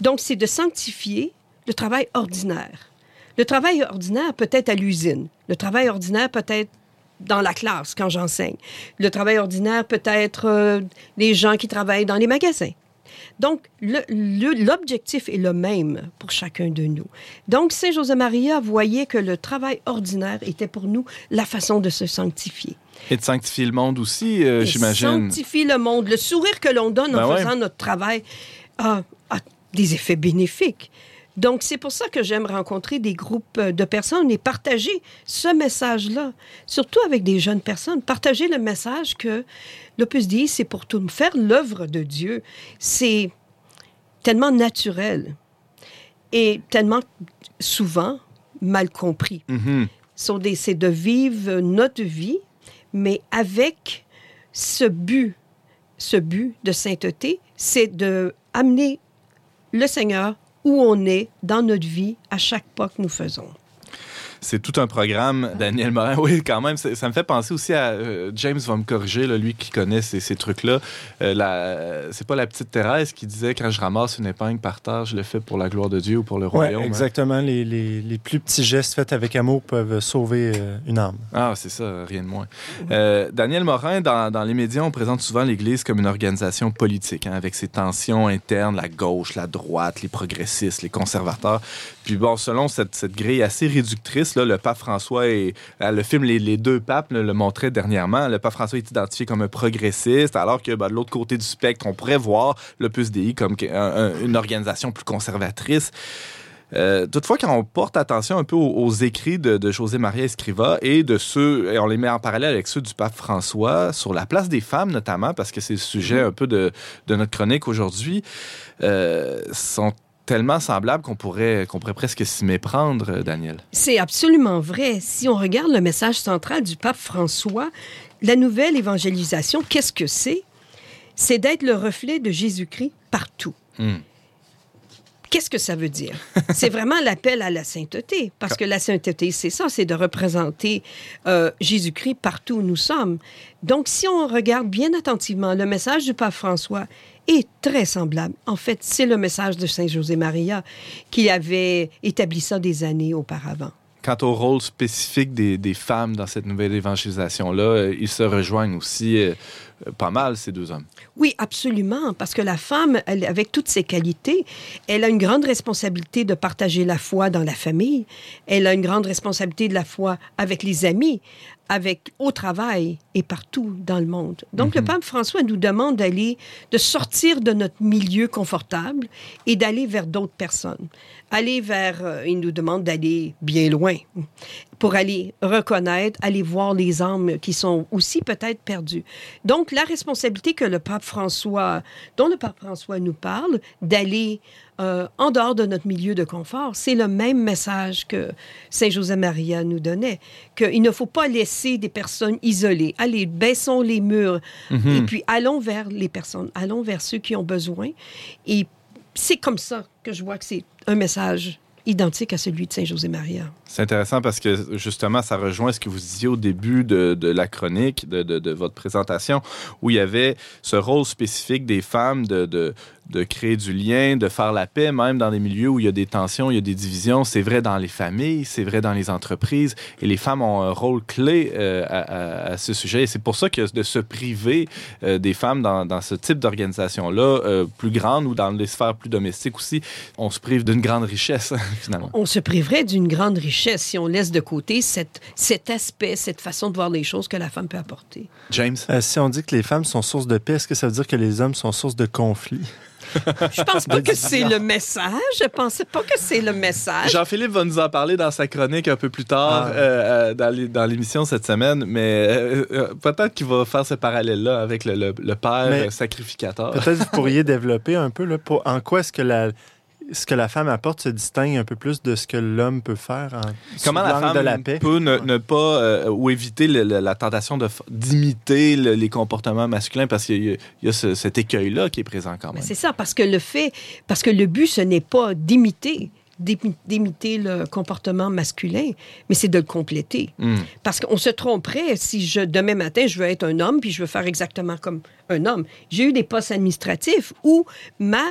Donc, c'est de sanctifier le travail ordinaire. Le travail ordinaire peut être à l'usine. Le travail ordinaire peut être dans la classe quand j'enseigne. Le travail ordinaire peut être euh, les gens qui travaillent dans les magasins. Donc, l'objectif est le même pour chacun de nous. Donc, Saint José-Maria voyait que le travail ordinaire était pour nous la façon de se sanctifier. Et de sanctifier le monde aussi, euh, j'imagine. Sanctifier le monde. Le sourire que l'on donne en Ben ouais. faisant notre travail a, a des effets bénéfiques. Donc, c'est pour ça que j'aime rencontrer des groupes euh, de personnes et partager ce message-là, surtout avec des jeunes personnes. Partager le message que l'Opus Dei, c'est pour tout faire l'œuvre de Dieu. C'est tellement naturel. est tellement souvent mal compris. Mhm. Des- C'est de vivre notre vie, mais avec ce but, ce but de sainteté, c'est de amener le Seigneur où on est dans notre vie à chaque pas que nous faisons. C'est tout un programme, Daniel Morin. Oui, quand même, ça me fait penser aussi à euh, James va me corriger, là, lui qui connaît ces, ces trucs-là. Euh, c'est pas la petite Thérèse qui disait quand je ramasse une épingle par terre, je le fais pour la gloire de Dieu ou pour le royaume. hein? exactement. Les, les- les plus petits gestes faits avec amour peuvent sauver euh, une âme. Ah, c'est ça, rien de moins. Euh, Daniel Morin, dans, dans les médias, on présente souvent l'Église comme une organisation politique, hein, avec ses tensions internes, la gauche, la droite, les progressistes, les conservateurs. Puis bon, selon cette, cette grille assez réductrice, là, le pape François et le film les, les deux papes là, le montrait dernièrement. Le pape François est identifié comme un progressiste, alors que ben, de l'autre côté du spectre, on pourrait voir l'Opus Dei comme que- un- un- une organisation plus conservatrice. Euh, toutefois, quand on porte attention un peu aux, aux écrits de, de José Maria Escriva et de ceux, et on les met en parallèle avec ceux du pape François, sur la place des femmes notamment, parce que c'est le sujet un peu de, de notre chronique aujourd'hui, euh, sont tellement semblables qu'on pourrait, qu'on pourrait presque s'y méprendre, euh, Daniel. C'est absolument vrai. Si on regarde le message central du pape François, la nouvelle évangélisation, qu'est-ce que c'est? C'est d'être le reflet de Jésus-Christ partout. Hmm. Qu'est-ce que ça veut dire? C'est vraiment l'appel à la sainteté, parce que la sainteté, c'est ça, c'est de représenter euh, Jésus-Christ partout où nous sommes. Donc, si on regarde bien attentivement, le message du pape François est très semblable. En fait, c'est le message de Saint José Maria qui avait établi ça des années auparavant. Quant au rôle spécifique des, des femmes dans cette nouvelle évangélisation-là, euh, ils se rejoignent aussi euh, pas mal, ces deux hommes. Oui, absolument, parce que la femme, elle, avec toutes ses qualités, elle a une grande responsabilité de partager la foi dans la famille. Elle a une grande responsabilité de la foi avec les amis, avec au travail et partout dans le monde. Donc, le pape François nous demande d'aller, de sortir de notre milieu confortable et d'aller vers d'autres personnes. Aller vers, euh, il nous demande d'aller bien loin pour aller reconnaître, aller voir les âmes qui sont aussi peut-être perdues. Donc, la responsabilité que le pape François, dont le pape François nous parle, d'aller euh, en dehors de notre milieu de confort, c'est le même message que Saint José Maria nous donnait, qu'il ne faut pas laisser des personnes isolées. Allez, baissons les murs et puis allons vers les personnes, allons vers ceux qui ont besoin. Et c'est comme ça que je vois que c'est un message identique à celui de Saint José Maria. C'est intéressant parce que justement, ça rejoint ce que vous disiez au début de, de la chronique, de, de- votre présentation, où il y avait ce rôle spécifique des femmes de, créer du lien, de faire la paix, même dans des milieux où il y a des tensions, il y a des divisions. C'est vrai dans les familles, c'est vrai dans les entreprises. Et les femmes ont un rôle clé euh, à ce sujet. Et c'est pour ça que de se priver euh, des femmes dans, dans ce type d'organisation-là, euh, plus grande ou dans les sphères plus domestiques aussi, on se prive d'une grande richesse, finalement. On se priverait d'une grande richesse si on laisse de côté cette, cet aspect, cette façon de voir les choses que la femme peut apporter. James? Euh, si on dit que les femmes sont source de paix, est-ce que ça veut dire que les hommes sont source de conflit? Je pense pas que c'est le message. Je pense pas que c'est le message. Jean-Philippe va nous en parler dans sa chronique un peu plus tard Ah. euh, euh, dans l'é- dans l'émission cette semaine, mais euh, peut-être qu'il va faire ce parallèle-là avec le, le- le père Mais- sacrificateur. Peut-être vous pourriez développer un peu là, pour, en quoi est-ce que la, ce que la femme apporte se distingue un peu plus de ce que l'homme peut faire en, Comment la femme de la paix. peut ne, ne pas euh, ou éviter le- le- la tentation d'imiter le- les comportements masculins parce qu'il y a, il y a ce- cet écueil-là qui est présent quand même. c'est ça, parce que le fait, parce que le but, ce n'est pas d'imiter, d'imi- d'imiter le comportement masculin, mais c'est de le compléter. Hmm. Parce qu'on se tromperait si je, demain matin, je veux être un homme, puis je veux faire exactement comme un homme. J'ai eu des postes administratifs où ma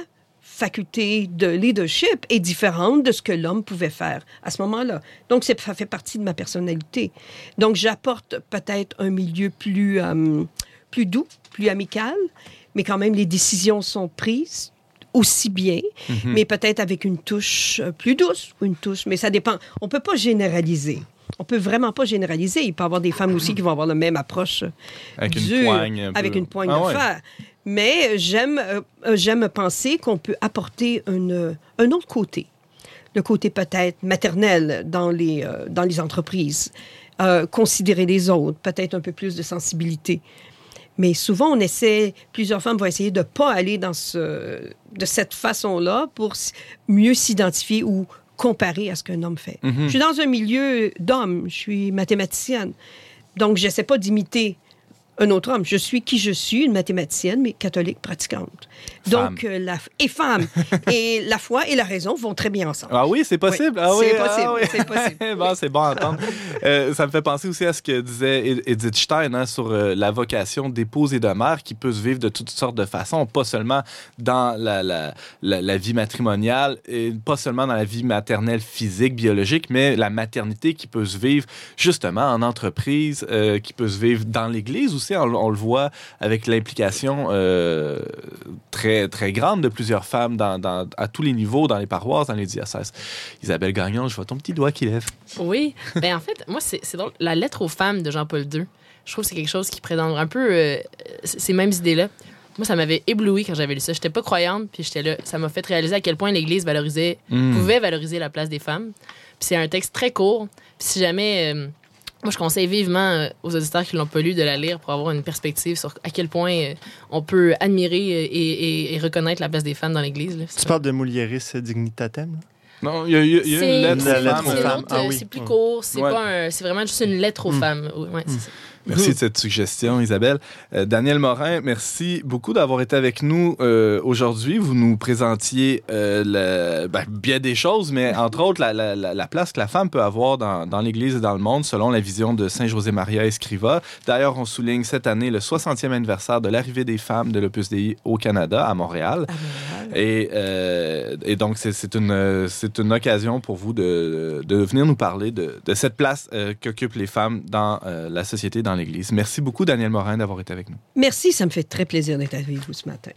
faculté de leadership est différente de ce que l'homme pouvait faire à ce moment-là. Donc, ça fait partie de ma personnalité. Donc, j'apporte peut-être un milieu plus, euh, plus doux, plus amical, mais quand même, les décisions sont prises aussi bien, mais peut-être avec une touche euh, plus douce ou une touche, mais ça dépend. On peut pas généraliser. On peut vraiment pas généraliser. Il peut y avoir des femmes aussi qui vont avoir la même approche euh, Avec une poigne un peu. avec une poigne Ah de ouais. fer. Mais j'aime euh, j'aime penser qu'on peut apporter une, un autre côté, le côté peut-être maternel dans les, dans les entreprises, Euh, considérer les autres, peut-être un peu plus de sensibilité. Mais souvent, on essaie, plusieurs femmes vont essayer de ne pas aller dans ce, de cette façon-là pour mieux s'identifier ou comparer à ce qu'un homme fait. Mhm. Je suis dans un milieu d'hommes, je suis mathématicienne. Donc, je n'essaie pas d'imiter un autre homme. Je suis qui je suis, une mathématicienne, mais catholique pratiquante. Donc, euh, la, et femme. et la foi et la raison vont très bien ensemble. Ah oui, c'est possible. Ah c'est oui, possible. ah oui. C'est possible. bon, c'est bon à entendre. Euh, ça me fait penser aussi à ce que disait Edith Stein hein, sur euh, la vocation d'épouse et de mère qui peut se vivre de toutes sortes de façons, pas seulement dans la, la, la, la vie matrimoniale, et pas seulement dans la vie maternelle physique, biologique, mais la maternité qui peut se vivre justement en entreprise, qui peut se vivre dans l'Église aussi. On, on le voit avec l'implication euh, très, très grande de plusieurs femmes dans, dans, à tous les niveaux, dans les paroisses, dans les diocèses. Isabelle Gagnon, je vois ton petit doigt qui lève. Oui. ben, en fait, moi, c'est drôle. La lettre aux femmes de Jean-Paul II, je trouve que c'est quelque chose qui présente un peu euh, ces mêmes idées-là. Moi, ça m'avait ébloui quand j'avais lu ça. J'étais pas croyante, puis j'étais là. Ça m'a fait réaliser à quel point l'Église valorisait, Mm. pouvait valoriser la place des femmes. Puis c'est un texte très court. Puis si jamais. euh, moi, je conseille vivement euh, aux auditeurs qui l'ont pas lu de la lire pour avoir une perspective sur à quel point euh, on peut admirer euh, et, et- et reconnaître la place des femmes dans l'Église. Tu parles de Mulieris Dignitatem? là? Non, il y a, il y a- il y a C'est une lettre c'est- aux femmes. c'est Ah oui. c'est plus Mm. court. C'est Ouais. vraiment juste une lettre aux Mm. femmes. Ouais, c'est ça. Merci de cette suggestion, Isabelle. Euh, Daniel Morin, merci beaucoup d'avoir été avec nous euh, aujourd'hui. Vous nous présentiez euh, le- ben, bien des choses, mais entre autres la, la- la- la place que la femme peut avoir dans, dans l'Église et dans le monde, selon la vision de Saint José Maria Escriva. D'ailleurs, on souligne cette année le 60e anniversaire de l'arrivée des femmes de l'Opus Dei au Canada, à Montréal. Et, euh, et donc, c'est une, une occasion pour vous de, de venir nous parler de, de cette place euh, qu'occupent les femmes dans euh, la société, dans l'Église. Merci beaucoup, Daniel Morin, d'avoir été avec nous. Merci, ça me fait très plaisir d'être avec vous ce matin.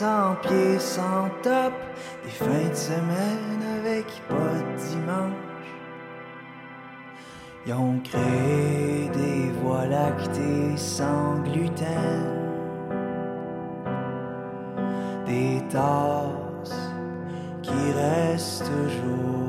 Sans pieds, sans top, des fins de semaine avec pas de dimanche. Ils ont créé des voies lactées sans gluten, des tasses qui restent toujours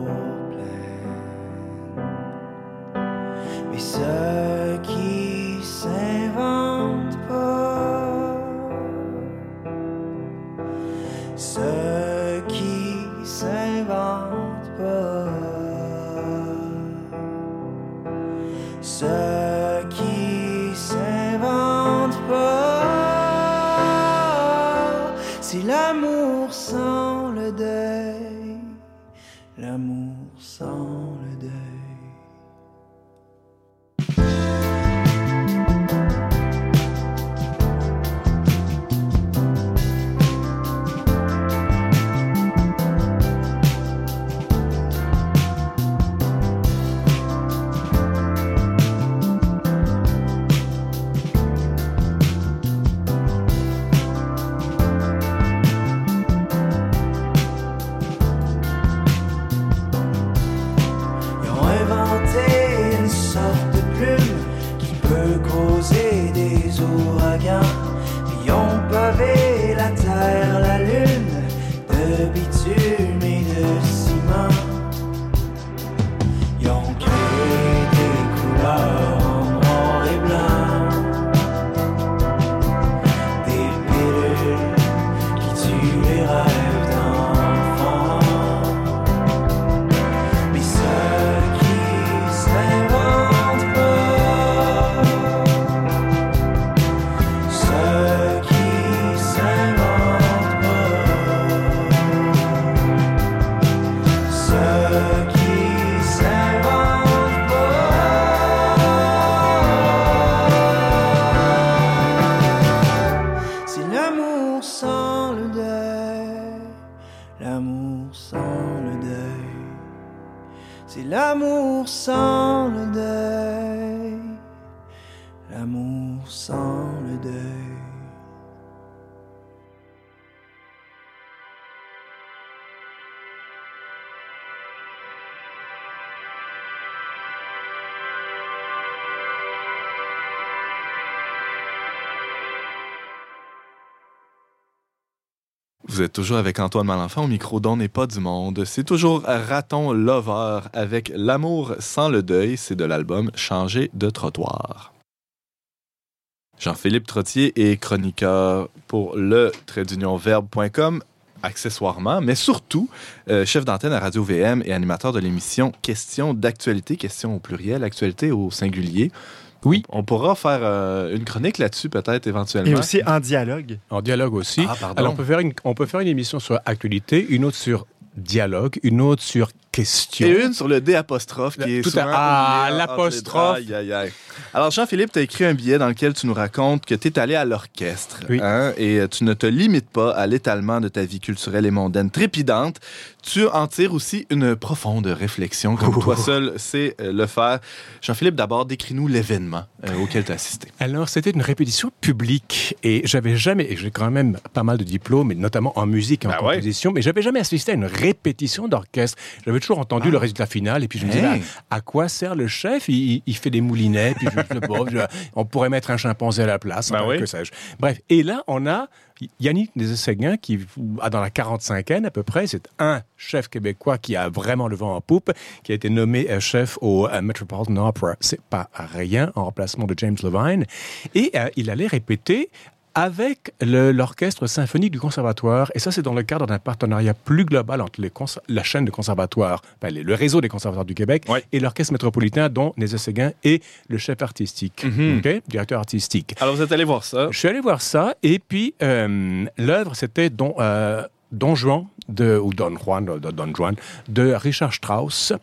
Vous êtes toujours avec Antoine Malenfant au micro d'On n'est pas du monde. C'est toujours Raton Lover avec L'amour sans le deuil. C'est de l'album Changer de trottoir. Jean-Philippe Trottier est chroniqueur pour le trait verbe.com accessoirement, mais surtout euh, chef d'antenne à Radio VM et animateur de l'émission Questions d'actualité, questions au pluriel, actualité au singulier. Oui. On pourra faire euh, une chronique là-dessus, peut-être, éventuellement. Et aussi en dialogue. En dialogue aussi. Ah, pardon. Alors, on peut, faire une, on peut faire une émission sur actualité, une autre sur dialogue, une autre sur question. Et une sur le D apostrophe qui est Tout à- souvent Ah, oublié entre l'apostrophe. les- Aïe, aïe, aïe. Alors, Jean-Philippe, tu as écrit un billet dans lequel tu nous racontes que tu es allé à l'orchestre. Oui. hein, et euh, tu ne te limites pas à l'étalement de ta vie culturelle et mondaine trépidante. Tu en tires aussi une profonde réflexion, comme toi seul sais euh, le faire. Jean-Philippe, d'abord, décris-nous l'événement euh, auquel tu as assisté. Alors, c'était une répétition publique et j'avais jamais, et j'ai quand même pas mal de diplômes, notamment en musique et en Ben ouais. composition, mais j'avais jamais assisté à une répétition d'orchestre. J'avais toujours entendu le résultat final et puis je me disais, Hey. ben, à quoi sert le chef? Il, fait des moulinets, puis je, je- bon, je- on pourrait mettre un chimpanzé à la place, oui. que sais-je. Bref, et là, on a Yannick Nézet-Séguin qui a dans la 45e à peu près, c'est un chef québécois qui a vraiment le vent en poupe, qui a été nommé euh, chef au euh, Metropolitan Opera. C'est pas rien en remplacement de James Levine. Et euh, il allait répéter avec l'orchestre symphonique du conservatoire. Et ça, c'est dans le cadre d'un partenariat plus global entre les la chaîne de conservatoires, enfin, les- le réseau des conservatoires du Québec Ouais. et l'orchestre métropolitain dont Nézet-Séguin est le chef artistique, Mhm. directeur artistique. Alors, vous êtes allé voir ça. Je suis allé voir ça et puis euh, l'œuvre c'était Don, euh, Don Juan de, ou Don Juan, de, Don Juan de Richard Strauss,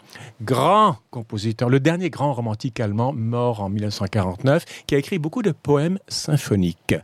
grand compositeur, le dernier grand romantique allemand mort en 1949, qui a écrit beaucoup de poèmes symphoniques.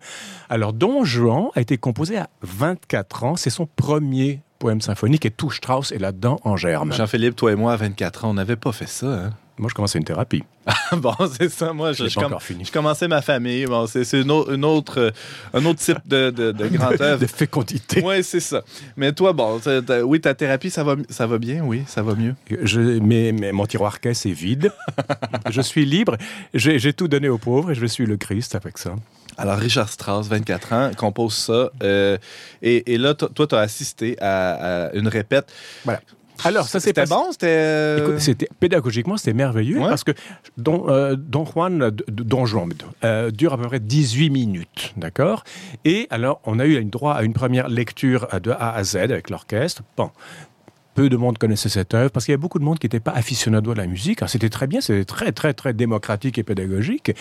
Alors Don Juan a été composé à 24 ans, c'est son premier poème symphonique et tout Strauss est là-dedans en germe. Jean-Philippe, toi et moi, à 24 ans, on n'avait pas fait ça. Hein? Moi je commençais une thérapie. bon, c'est ça. Moi, je, Je encore fini. je commençais ma famille. Bon, c'est une, au- une autre, euh, un autre type de, de, de grand œuvre. de fécondité. Oui, c'est ça. Mais toi, bon, oui, ta thérapie, ça va, ça va bien, oui, ça va mieux. Je, mais, mais mon tiroir caisse est vide. je suis libre. J'ai tout donné aux pauvres et je suis le Christ avec ça. Alors, Richard Strauss, 24 ans, compose ça. euh, et, et là, to- toi, tu as assisté à, à une répète. Voilà. Alors, ça s'est C'était bon? C'était. euh, Écoute, c'était pédagogiquement, c'était merveilleux Ouais. parce que Don, euh, Don Juan, euh, d- Don Juan euh, dure à peu près 18 minutes, d'accord? Et alors, on a eu une droit à une première lecture euh, de A à Z avec l'orchestre. Bon. Peu de monde connaissait cette œuvre parce qu'il y avait beaucoup de monde qui n'était pas aficionado à la musique. Alors, C'était très bien, c'était très, très, très démocratique et pédagogique.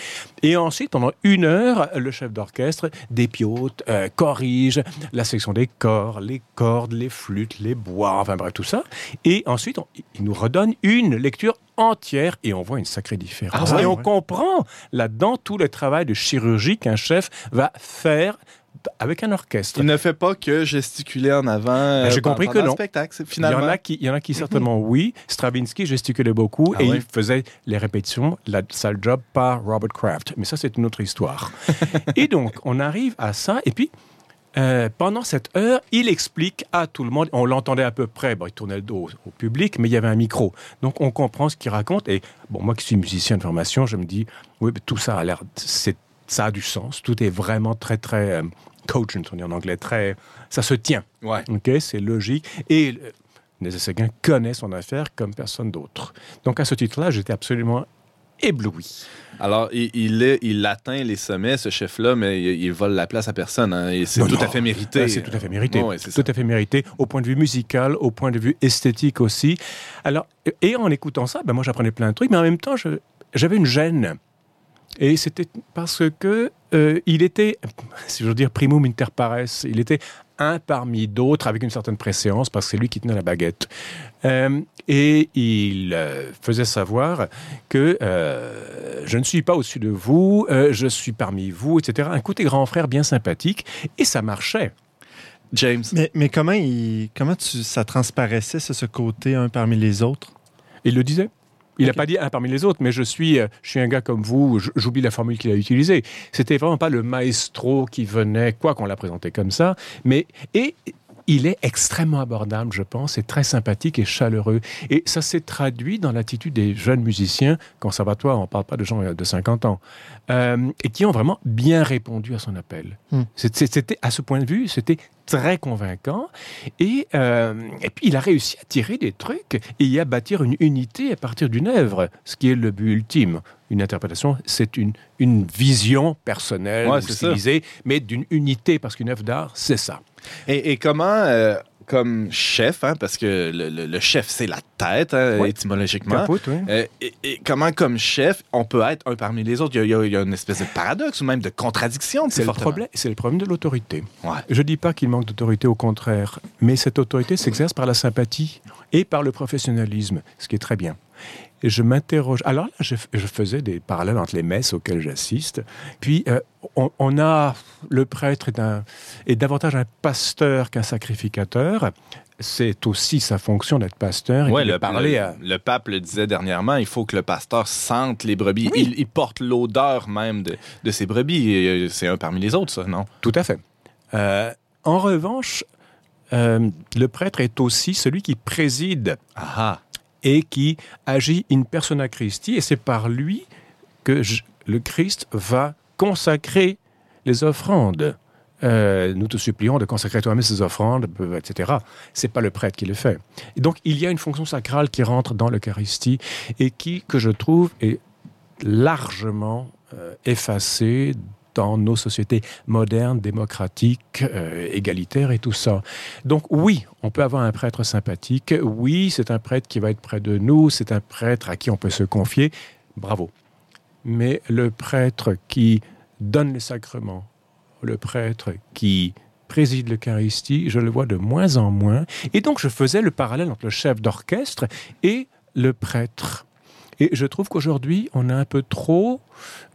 Et ensuite, pendant une heure, le chef d'orchestre dépiote, euh, corrige la section des corps, les cordes, les flûtes, les bois, enfin bref, tout ça. Et ensuite, on- il nous redonne une lecture entière et on voit une sacrée différence. Ah ouais, et on ouais. comprend là-dedans tout le travail de chirurgie qu'un chef va faire avec un orchestre. Il ne fait pas que gesticuler en avant. euh, J'ai compris que non. spectacle, Il y, en a qui, il y en a qui certainement oui. Stravinsky gesticulait beaucoup Ah et ouais? il faisait les répétitions, la sale job par Robert Kraft. Mais ça, c'est une autre histoire. et donc, on arrive à ça et puis. euh, pendant cette heure, il explique à tout le monde, on l'entendait à peu près, bon, il tournait le dos au, au public, mais il y avait un micro. Donc on comprend ce qu'il raconte. Et bon, moi qui suis musicien de formation, je me dis, oui, mais tout ça a l'air, c'est- ça a du sens. Tout est vraiment très, très euh, cogent, on dit en anglais, très, ça se tient. Ouais. OK, c'est logique. Et euh, connaît son affaire comme personne d'autre. Donc, à ce titre-là, j'étais absolument ébloui. Alors, il, il, est- il atteint les sommets, ce chef-là, mais il, il vole la place à personne. hein, et c'est tout non. à fait mérité. C'est tout à fait mérité. Ouais, ça. tout à fait mérité, au point de vue musical, au point de vue esthétique aussi. Alors, et en écoutant ça, ben moi, j'apprenais plein de trucs, mais en même temps, j'avais une gêne. Et c'était parce que euh, il était, si je veux dire, primum inter pares, il était un parmi d'autres avec une certaine préséance parce que c'est lui qui tenait la baguette. Euh, et il euh, faisait savoir que euh, je ne suis pas au-dessus de vous, euh, je suis parmi vous, etc. Un côté grand frère bien sympathique. Et ça marchait. James. Mais, mais comment, il, comment tu, ça transparaissait, ce côté un parmi les autres? Il le disait. Il n'a pas dit un parmi les autres, mais je suis, euh, je suis un gars comme vous, j'oublie la formule qu'il a utilisée. C'était vraiment pas le maestro qui venait, quoi qu'on l'a présenté comme ça, mais et il est extrêmement abordable, je pense, et très sympathique et chaleureux. Et ça s'est traduit dans l'attitude des jeunes musiciens, conservatoire, on ne parle pas de gens euh, de 50 ans, euh, et qui ont vraiment bien répondu à son appel. Hmm. C'était, à ce point de vue, c'était très convaincant. Et, euh, et puis, il a réussi à tirer des trucs et à bâtir une unité à partir d'une œuvre, ce qui est le but ultime. Une interprétation, c'est une, une vision personnelle, Ouais, ou ça. mais d'une unité, parce qu'une œuvre d'art, c'est ça. Et, et comment, euh, comme chef, hein, parce que le, le- le chef, c'est la tête, hein, Oui. étymologiquement. Capote, oui. Euh, et, et comment, comme chef, on peut être un parmi les autres? Il y a, il y une espèce de paradoxe ou même de contradiction. C'est le, problème, c'est le problème de l'autorité. Ouais. Je ne dis pas qu'il manque d'autorité, au contraire, mais cette autorité s'exerce par la sympathie et par le professionnalisme, ce qui est très bien. Et je m'interroge. Alors là, je, je faisais des parallèles entre les messes auxquelles j'assiste. Puis, euh, on, on a. Le prêtre est, un, est davantage un pasteur qu'un sacrificateur. C'est aussi sa fonction d'être pasteur et Ouais, de le, parler le- à. le pape le disait dernièrement, il faut que le pasteur sente les brebis. Oui. Il, il porte l'odeur même de, de ses brebis. Euh, C'est un parmi les autres, ça, non? Tout à fait. Euh, en revanche, euh, le prêtre est aussi celui qui préside Ah et qui agit in persona Christi, et c'est par lui que le Christ va consacrer les offrandes. Euh, nous te supplions de consacrer toi-même ces offrandes, etc. C'est pas le prêtre qui le fait. Et donc il y a une fonction sacrale qui rentre dans l'Eucharistie et qui, que je trouve, est largement euh, effacée dans nos sociétés modernes, démocratiques, euh, égalitaires et tout ça. Donc oui, on peut avoir un prêtre sympathique. Oui, c'est un prêtre qui va être près de nous. C'est un prêtre à qui on peut se confier. Bravo. Mais le prêtre qui donne les sacrements, le prêtre qui préside l'Eucharistie, je le vois de moins en moins. Et donc je faisais le parallèle entre le chef d'orchestre et le prêtre. Et je trouve qu'aujourd'hui, on a un peu trop,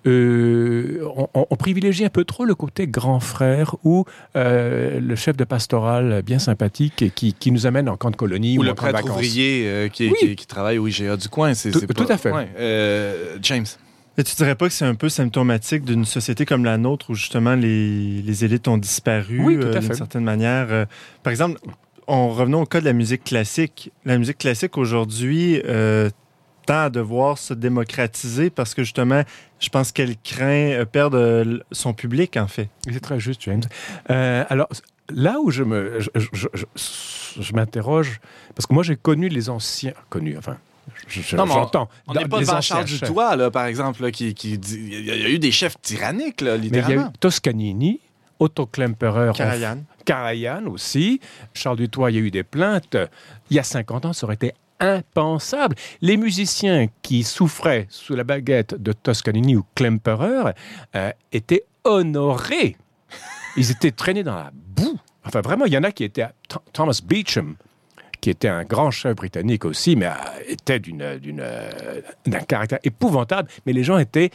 euh, on, on- on privilégie un peu trop le côté grand frère ou euh, le chef de pastoral bien sympathique et qui, qui nous amène en camp de colonie ou, Ou le en camp de prêtre vacances. ouvrier euh, qui, Oui. qui- qui travaille au IGA du coin. c'est Tout- c'est tout pas- à fait. Ouais. Euh, James. Mais tu dirais pas que c'est un peu symptomatique d'une société comme la nôtre où justement les, les élites ont disparu Oui, tout à euh, d'une fait. certaine manière? Par exemple, en revenant au cas de la musique classique, la musique classique aujourd'hui tend à devoir se démocratiser parce que justement, je pense qu'elle craint euh, perdre euh, son public en fait. C'est très juste, James. Euh, alors, là où je me, je, je- je- je- je m'interroge, parce que moi j'ai connu les anciens, connu, enfin, je- je- Non, mais on- j'entends. On n'est pas les devant anciens Charles du. Toit, là, par exemple, là, qui, qui dit- il y, a- il y a eu des chefs tyranniques, là, Mais il y a eu littéralement. Toscanini, Otto Klemperer, Karajan. Karajan aussi. Charles Dutoit, il y a eu des plaintes. Il y a 50 ans, ça aurait été impensable. Les musiciens qui souffraient sous la baguette de Toscanini ou Klemperer euh, étaient honorés. Ils étaient traînés dans la boue. Enfin, vraiment, il y en a qui étaient... à- Th- Thomas Beecham, qui était un grand chef britannique aussi, mais euh, était euh, d'un caractère épouvantable. Mais les gens étaient...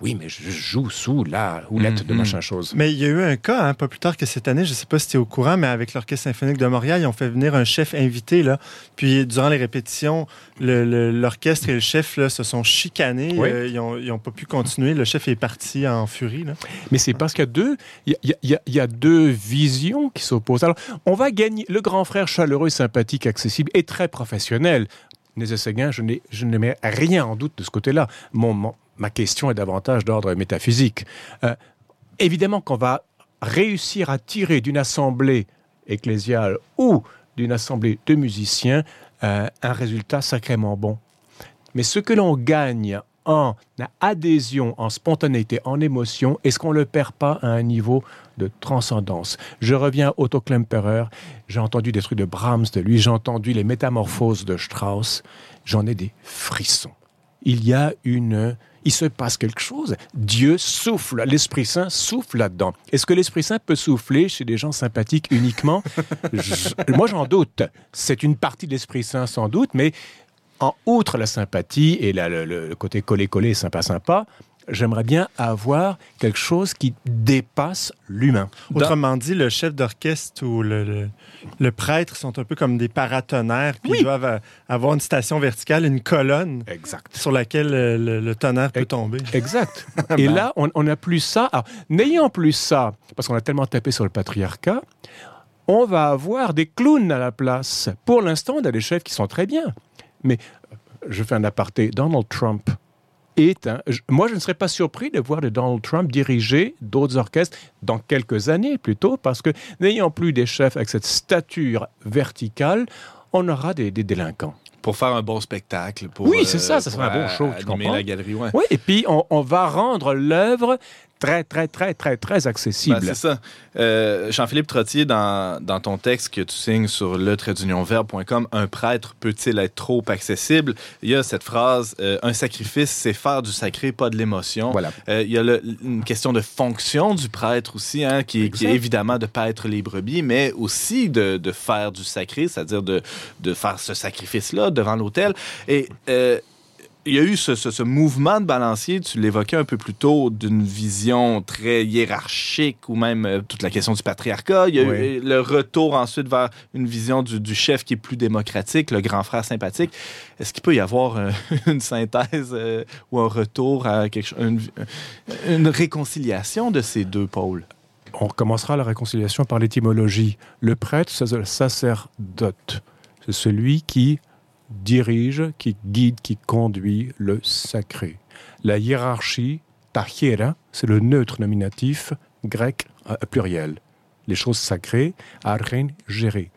Oui, mais je joue sous la houlette de Mhm. machin chose. Mais il y a eu un cas, hein, pas plus tard que cette année, je ne sais pas si tu es au courant, mais avec l'Orchestre symphonique de Montréal, ils ont fait venir un chef invité. Là. Puis durant les répétitions, le- le- l'orchestre et le chef là, se sont chicanés. Oui. Euh, ils n'ont pas pu continuer. Le chef est parti en furie. Là. Mais c'est parce qu'il y a deux, il y a, il y a- il y a deux visions qui s'opposent. Alors, on va gagner le grand frère chaleureux, sympathique, accessible et très professionnel. Nézet Séguin, je n'ai- je ne mets rien en doute de ce côté-là. Mon, mon- ma question est davantage d'ordre métaphysique. Euh, évidemment qu'on va réussir à tirer d'une assemblée ecclésiale ou d'une assemblée de musiciens euh, un résultat sacrément bon. Mais ce que l'on gagne en adhésion, en spontanéité, en émotion, est-ce qu'on ne le perd pas à un niveau de transcendance? Je reviens à Otto Klemperer, j'ai entendu des trucs de Brahms de lui, j'ai entendu les métamorphoses de Strauss, j'en ai des frissons. Il y a une... Il se passe quelque chose. Dieu souffle, l'Esprit Saint souffle là-dedans. Est-ce que l'Esprit Saint peut souffler chez des gens sympathiques uniquement Je- Moi, j'en doute. C'est une partie de l'Esprit Saint sans doute, mais en outre la sympathie et la- le, le- le côté collé-collé, sympa-sympa, j'aimerais bien avoir quelque chose qui dépasse l'humain. Autrement dit, le chef d'orchestre ou le, le- le prêtre sont un peu comme des paratonnerres. Puis Oui. ils doivent avoir une station verticale, une colonne Exact. sur laquelle euh, le, le tonnerre peut tomber. Exact. Et là, on n'a plus ça. N'ayant plus ça, parce qu'on a tellement tapé sur le patriarcat, on va avoir des clowns à la place. Pour l'instant, on a des chefs qui sont très bien. Mais euh, je fais un aparté. Donald Trump est un... Moi, je ne serais pas surpris de voir de Donald Trump diriger d'autres orchestres dans quelques années plutôt, parce que n'ayant plus des chefs avec cette stature verticale, on aura des, délinquants. Pour faire un bon spectacle. Pour, oui, c'est ça, ça sera un bon show. Tu la galerie, ouais. Oui, et puis on, on va rendre l'œuvre très, très, très, très, très accessible. Ben, c'est ça. Euh, Jean-Philippe Trottier, dans, dans, ton texte que tu signes sur le verbe.com, un prêtre peut-il être trop accessible? Il y a cette phrase, euh, un sacrifice, c'est faire du sacré, pas de l'émotion. Voilà. Euh, il y a le, une question de fonction du prêtre aussi, hein, qui, qui, est évidemment de ne pas être les brebis, mais aussi de, de faire du sacré, c'est-à-dire de, de faire ce sacrifice-là devant l'autel. Et il y a eu ce, mouvement de balancier, tu l'évoquais un peu plus tôt, d'une vision très hiérarchique ou même euh, toute la question du patriarcat. Il y a eu le retour ensuite vers une vision du, chef qui est plus démocratique, le grand frère sympathique. Est-ce qu'il peut y avoir euh, une synthèse euh, ou un retour à quelque chose, une, réconciliation de ces deux pôles? On recommencera la réconciliation par l'étymologie. Le prêtre, c'est le sacerdote. C'est celui qui dirige, qui guide, qui conduit le sacré. La hiérarchie, tachiera, c'est le neutre nominatif grec euh, pluriel. Les choses sacrées, archen, gérer.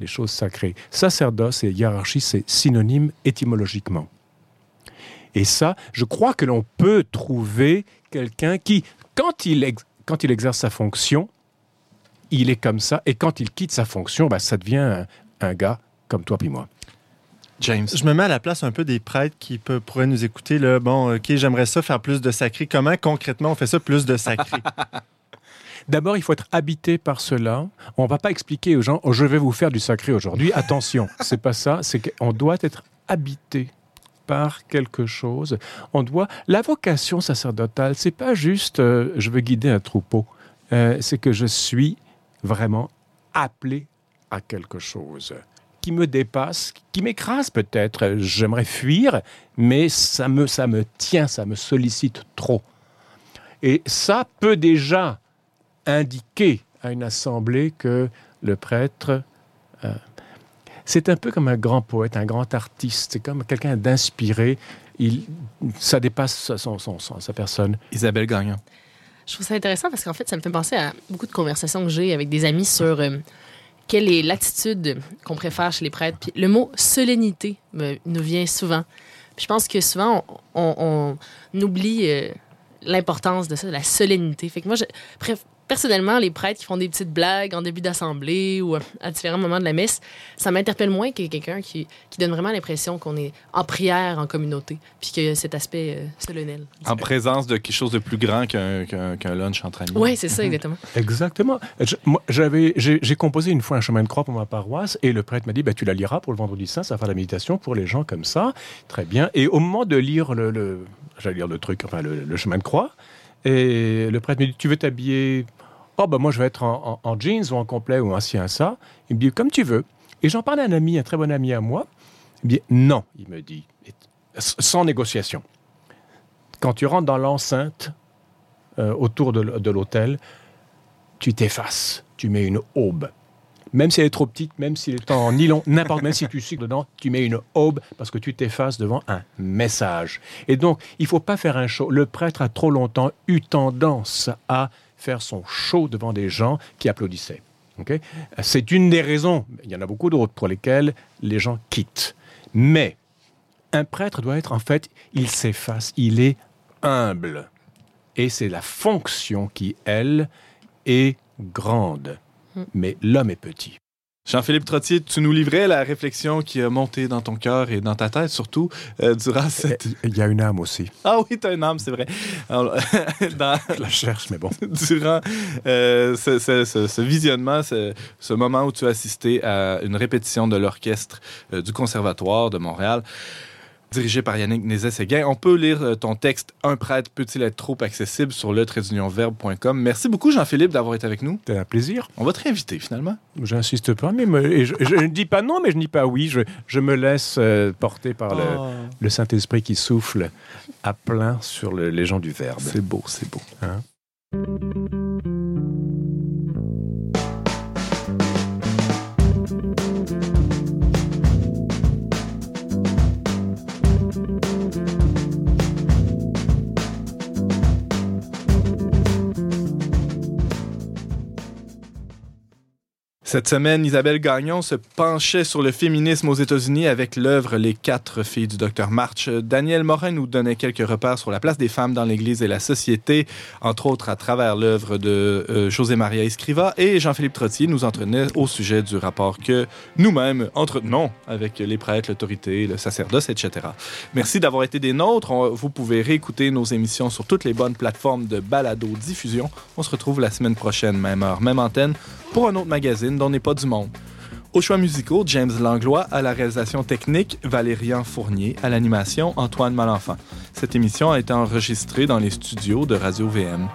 Les choses sacrées. Sacerdoce et hiérarchie, c'est synonyme étymologiquement. Et ça, je crois que l'on peut trouver quelqu'un qui, quand il, quand il exerce sa fonction, il est comme ça, et quand il quitte sa fonction, bah, ça devient un, un gars comme toi puis moi. James. Je me mets à la place un peu des prêtres qui pourraient nous écouter. Là. Bon, OK, j'aimerais ça faire plus de sacré. Comment concrètement on fait ça plus de sacré? D'abord, il faut être habité par cela. On ne va pas expliquer aux gens oh, je vais vous faire du sacré aujourd'hui. Attention, c'est pas ça. C'est qu'on doit être habité par quelque chose. On doit. La vocation sacerdotale, c'est pas juste euh, je veux guider un troupeau. Euh, c'est que je suis vraiment appelé à quelque chose qui me dépasse, qui m'écrase peut-être. J'aimerais fuir, mais ça me, ça me tient, ça me sollicite trop. Et ça peut déjà indiquer à une assemblée que le prêtre, euh, c'est un peu comme un grand poète, un grand artiste, c'est comme quelqu'un d'inspiré. Il, ça dépasse son, son, sa personne. Isabelle Gagnon. Je trouve ça intéressant parce qu'en fait, ça me fait penser à beaucoup de conversations que j'ai avec des amis sur euh, quelle est l'attitude qu'on préfère chez les prêtres. Le mot solennité nous vient souvent. je pense que souvent, on, oublie euh, l'importance de ça, de la solennité. Moi, je, personnellement, les prêtres qui font des petites blagues en début d'assemblée ou à différents moments de la messe, ça m'interpelle moins que quelqu'un qui, qui, donne vraiment l'impression qu'on est en prière en communauté, puis qu'il y a cet aspect euh, solennel. En présence de quelque chose de plus grand qu'un lunch entre amis. Oui, c'est ça, exactement. exactement. j'avais, j'ai composé une fois un chemin de croix pour ma paroisse et le prêtre m'a dit, ben, tu la liras pour le vendredi saint, ça va faire la méditation pour les gens comme ça. Très bien. Et au moment de lire le, le j'allais lire le truc, enfin le, le chemin de croix, et le prêtre me dit, tu veux t'habiller Oh, ben moi, je vais être en, jeans ou en complet ou ci, un ça. Il me dit, comme tu veux. Et j'en parle à un ami, un très bon ami à moi. Il me dit, non, il me dit, sans négociation. Quand tu rentres dans l'enceinte, euh, autour de, de l'hôtel, tu t'effaces. Tu mets une aube. Même si elle est trop petite, même si elle est en nylon, n'importe, même si tu cycles dedans, tu mets une aube parce que tu t'effaces devant un message. Et donc, il faut pas faire un show. Le prêtre a trop longtemps eu tendance à faire son show devant des gens qui applaudissaient. C'est une des raisons, il y en a beaucoup d'autres pour lesquelles les gens quittent. Mais un prêtre doit être, en fait, il s'efface, il est humble. Et c'est la fonction qui, elle, est grande. Hmm. Mais l'homme est petit. Jean-Philippe Trottier, tu nous livrais la réflexion qui a monté dans ton cœur et dans ta tête, surtout, euh, durant cette... Il y a une âme aussi. Ah oui, tu as une âme, c'est vrai. dans... Je la cherche, mais bon. Durant euh, ce, visionnement, ce, moment où tu as assisté à une répétition de l'orchestre euh, du Conservatoire de Montréal, dirigé par Yannick Nézet-Séguin. On peut lire euh, ton texte Un prêtre peut-il être trop accessible sur le verbe.com. Merci beaucoup, Jean-Philippe, d'avoir été avec nous. C'était un plaisir. On va te réinviter, finalement. J'insiste pas, mais je, ne dis pas non, mais je ne dis pas oui. Je, me laisse euh, porter par oh. le, Saint-Esprit qui souffle à plein sur les gens du Verbe. C'est beau, c'est beau. Hein? Cette semaine, Isabelle Gagnon se penchait sur le féminisme aux États-Unis avec l'œuvre Les quatre filles du docteur March. Daniel Morin nous donnait quelques repères sur la place des femmes dans l'Église et la société, entre autres à travers l'œuvre de euh, José Maria Escriva. Et Jean-Philippe Trottier nous entraînait au sujet du rapport que nous-mêmes entretenons avec les prêtres, l'autorité, le sacerdoce, etc. Merci d'avoir été des nôtres. vous pouvez réécouter nos émissions sur toutes les bonnes plateformes de balado-diffusion. On se retrouve la semaine prochaine, même heure, même antenne, pour un autre magazine dont n'est pas du monde. Au choix musicaux, James Langlois, à la réalisation technique, Valérian Fournier, à l'animation, Antoine Malenfant. Cette émission a été enregistrée dans les studios de Radio VM.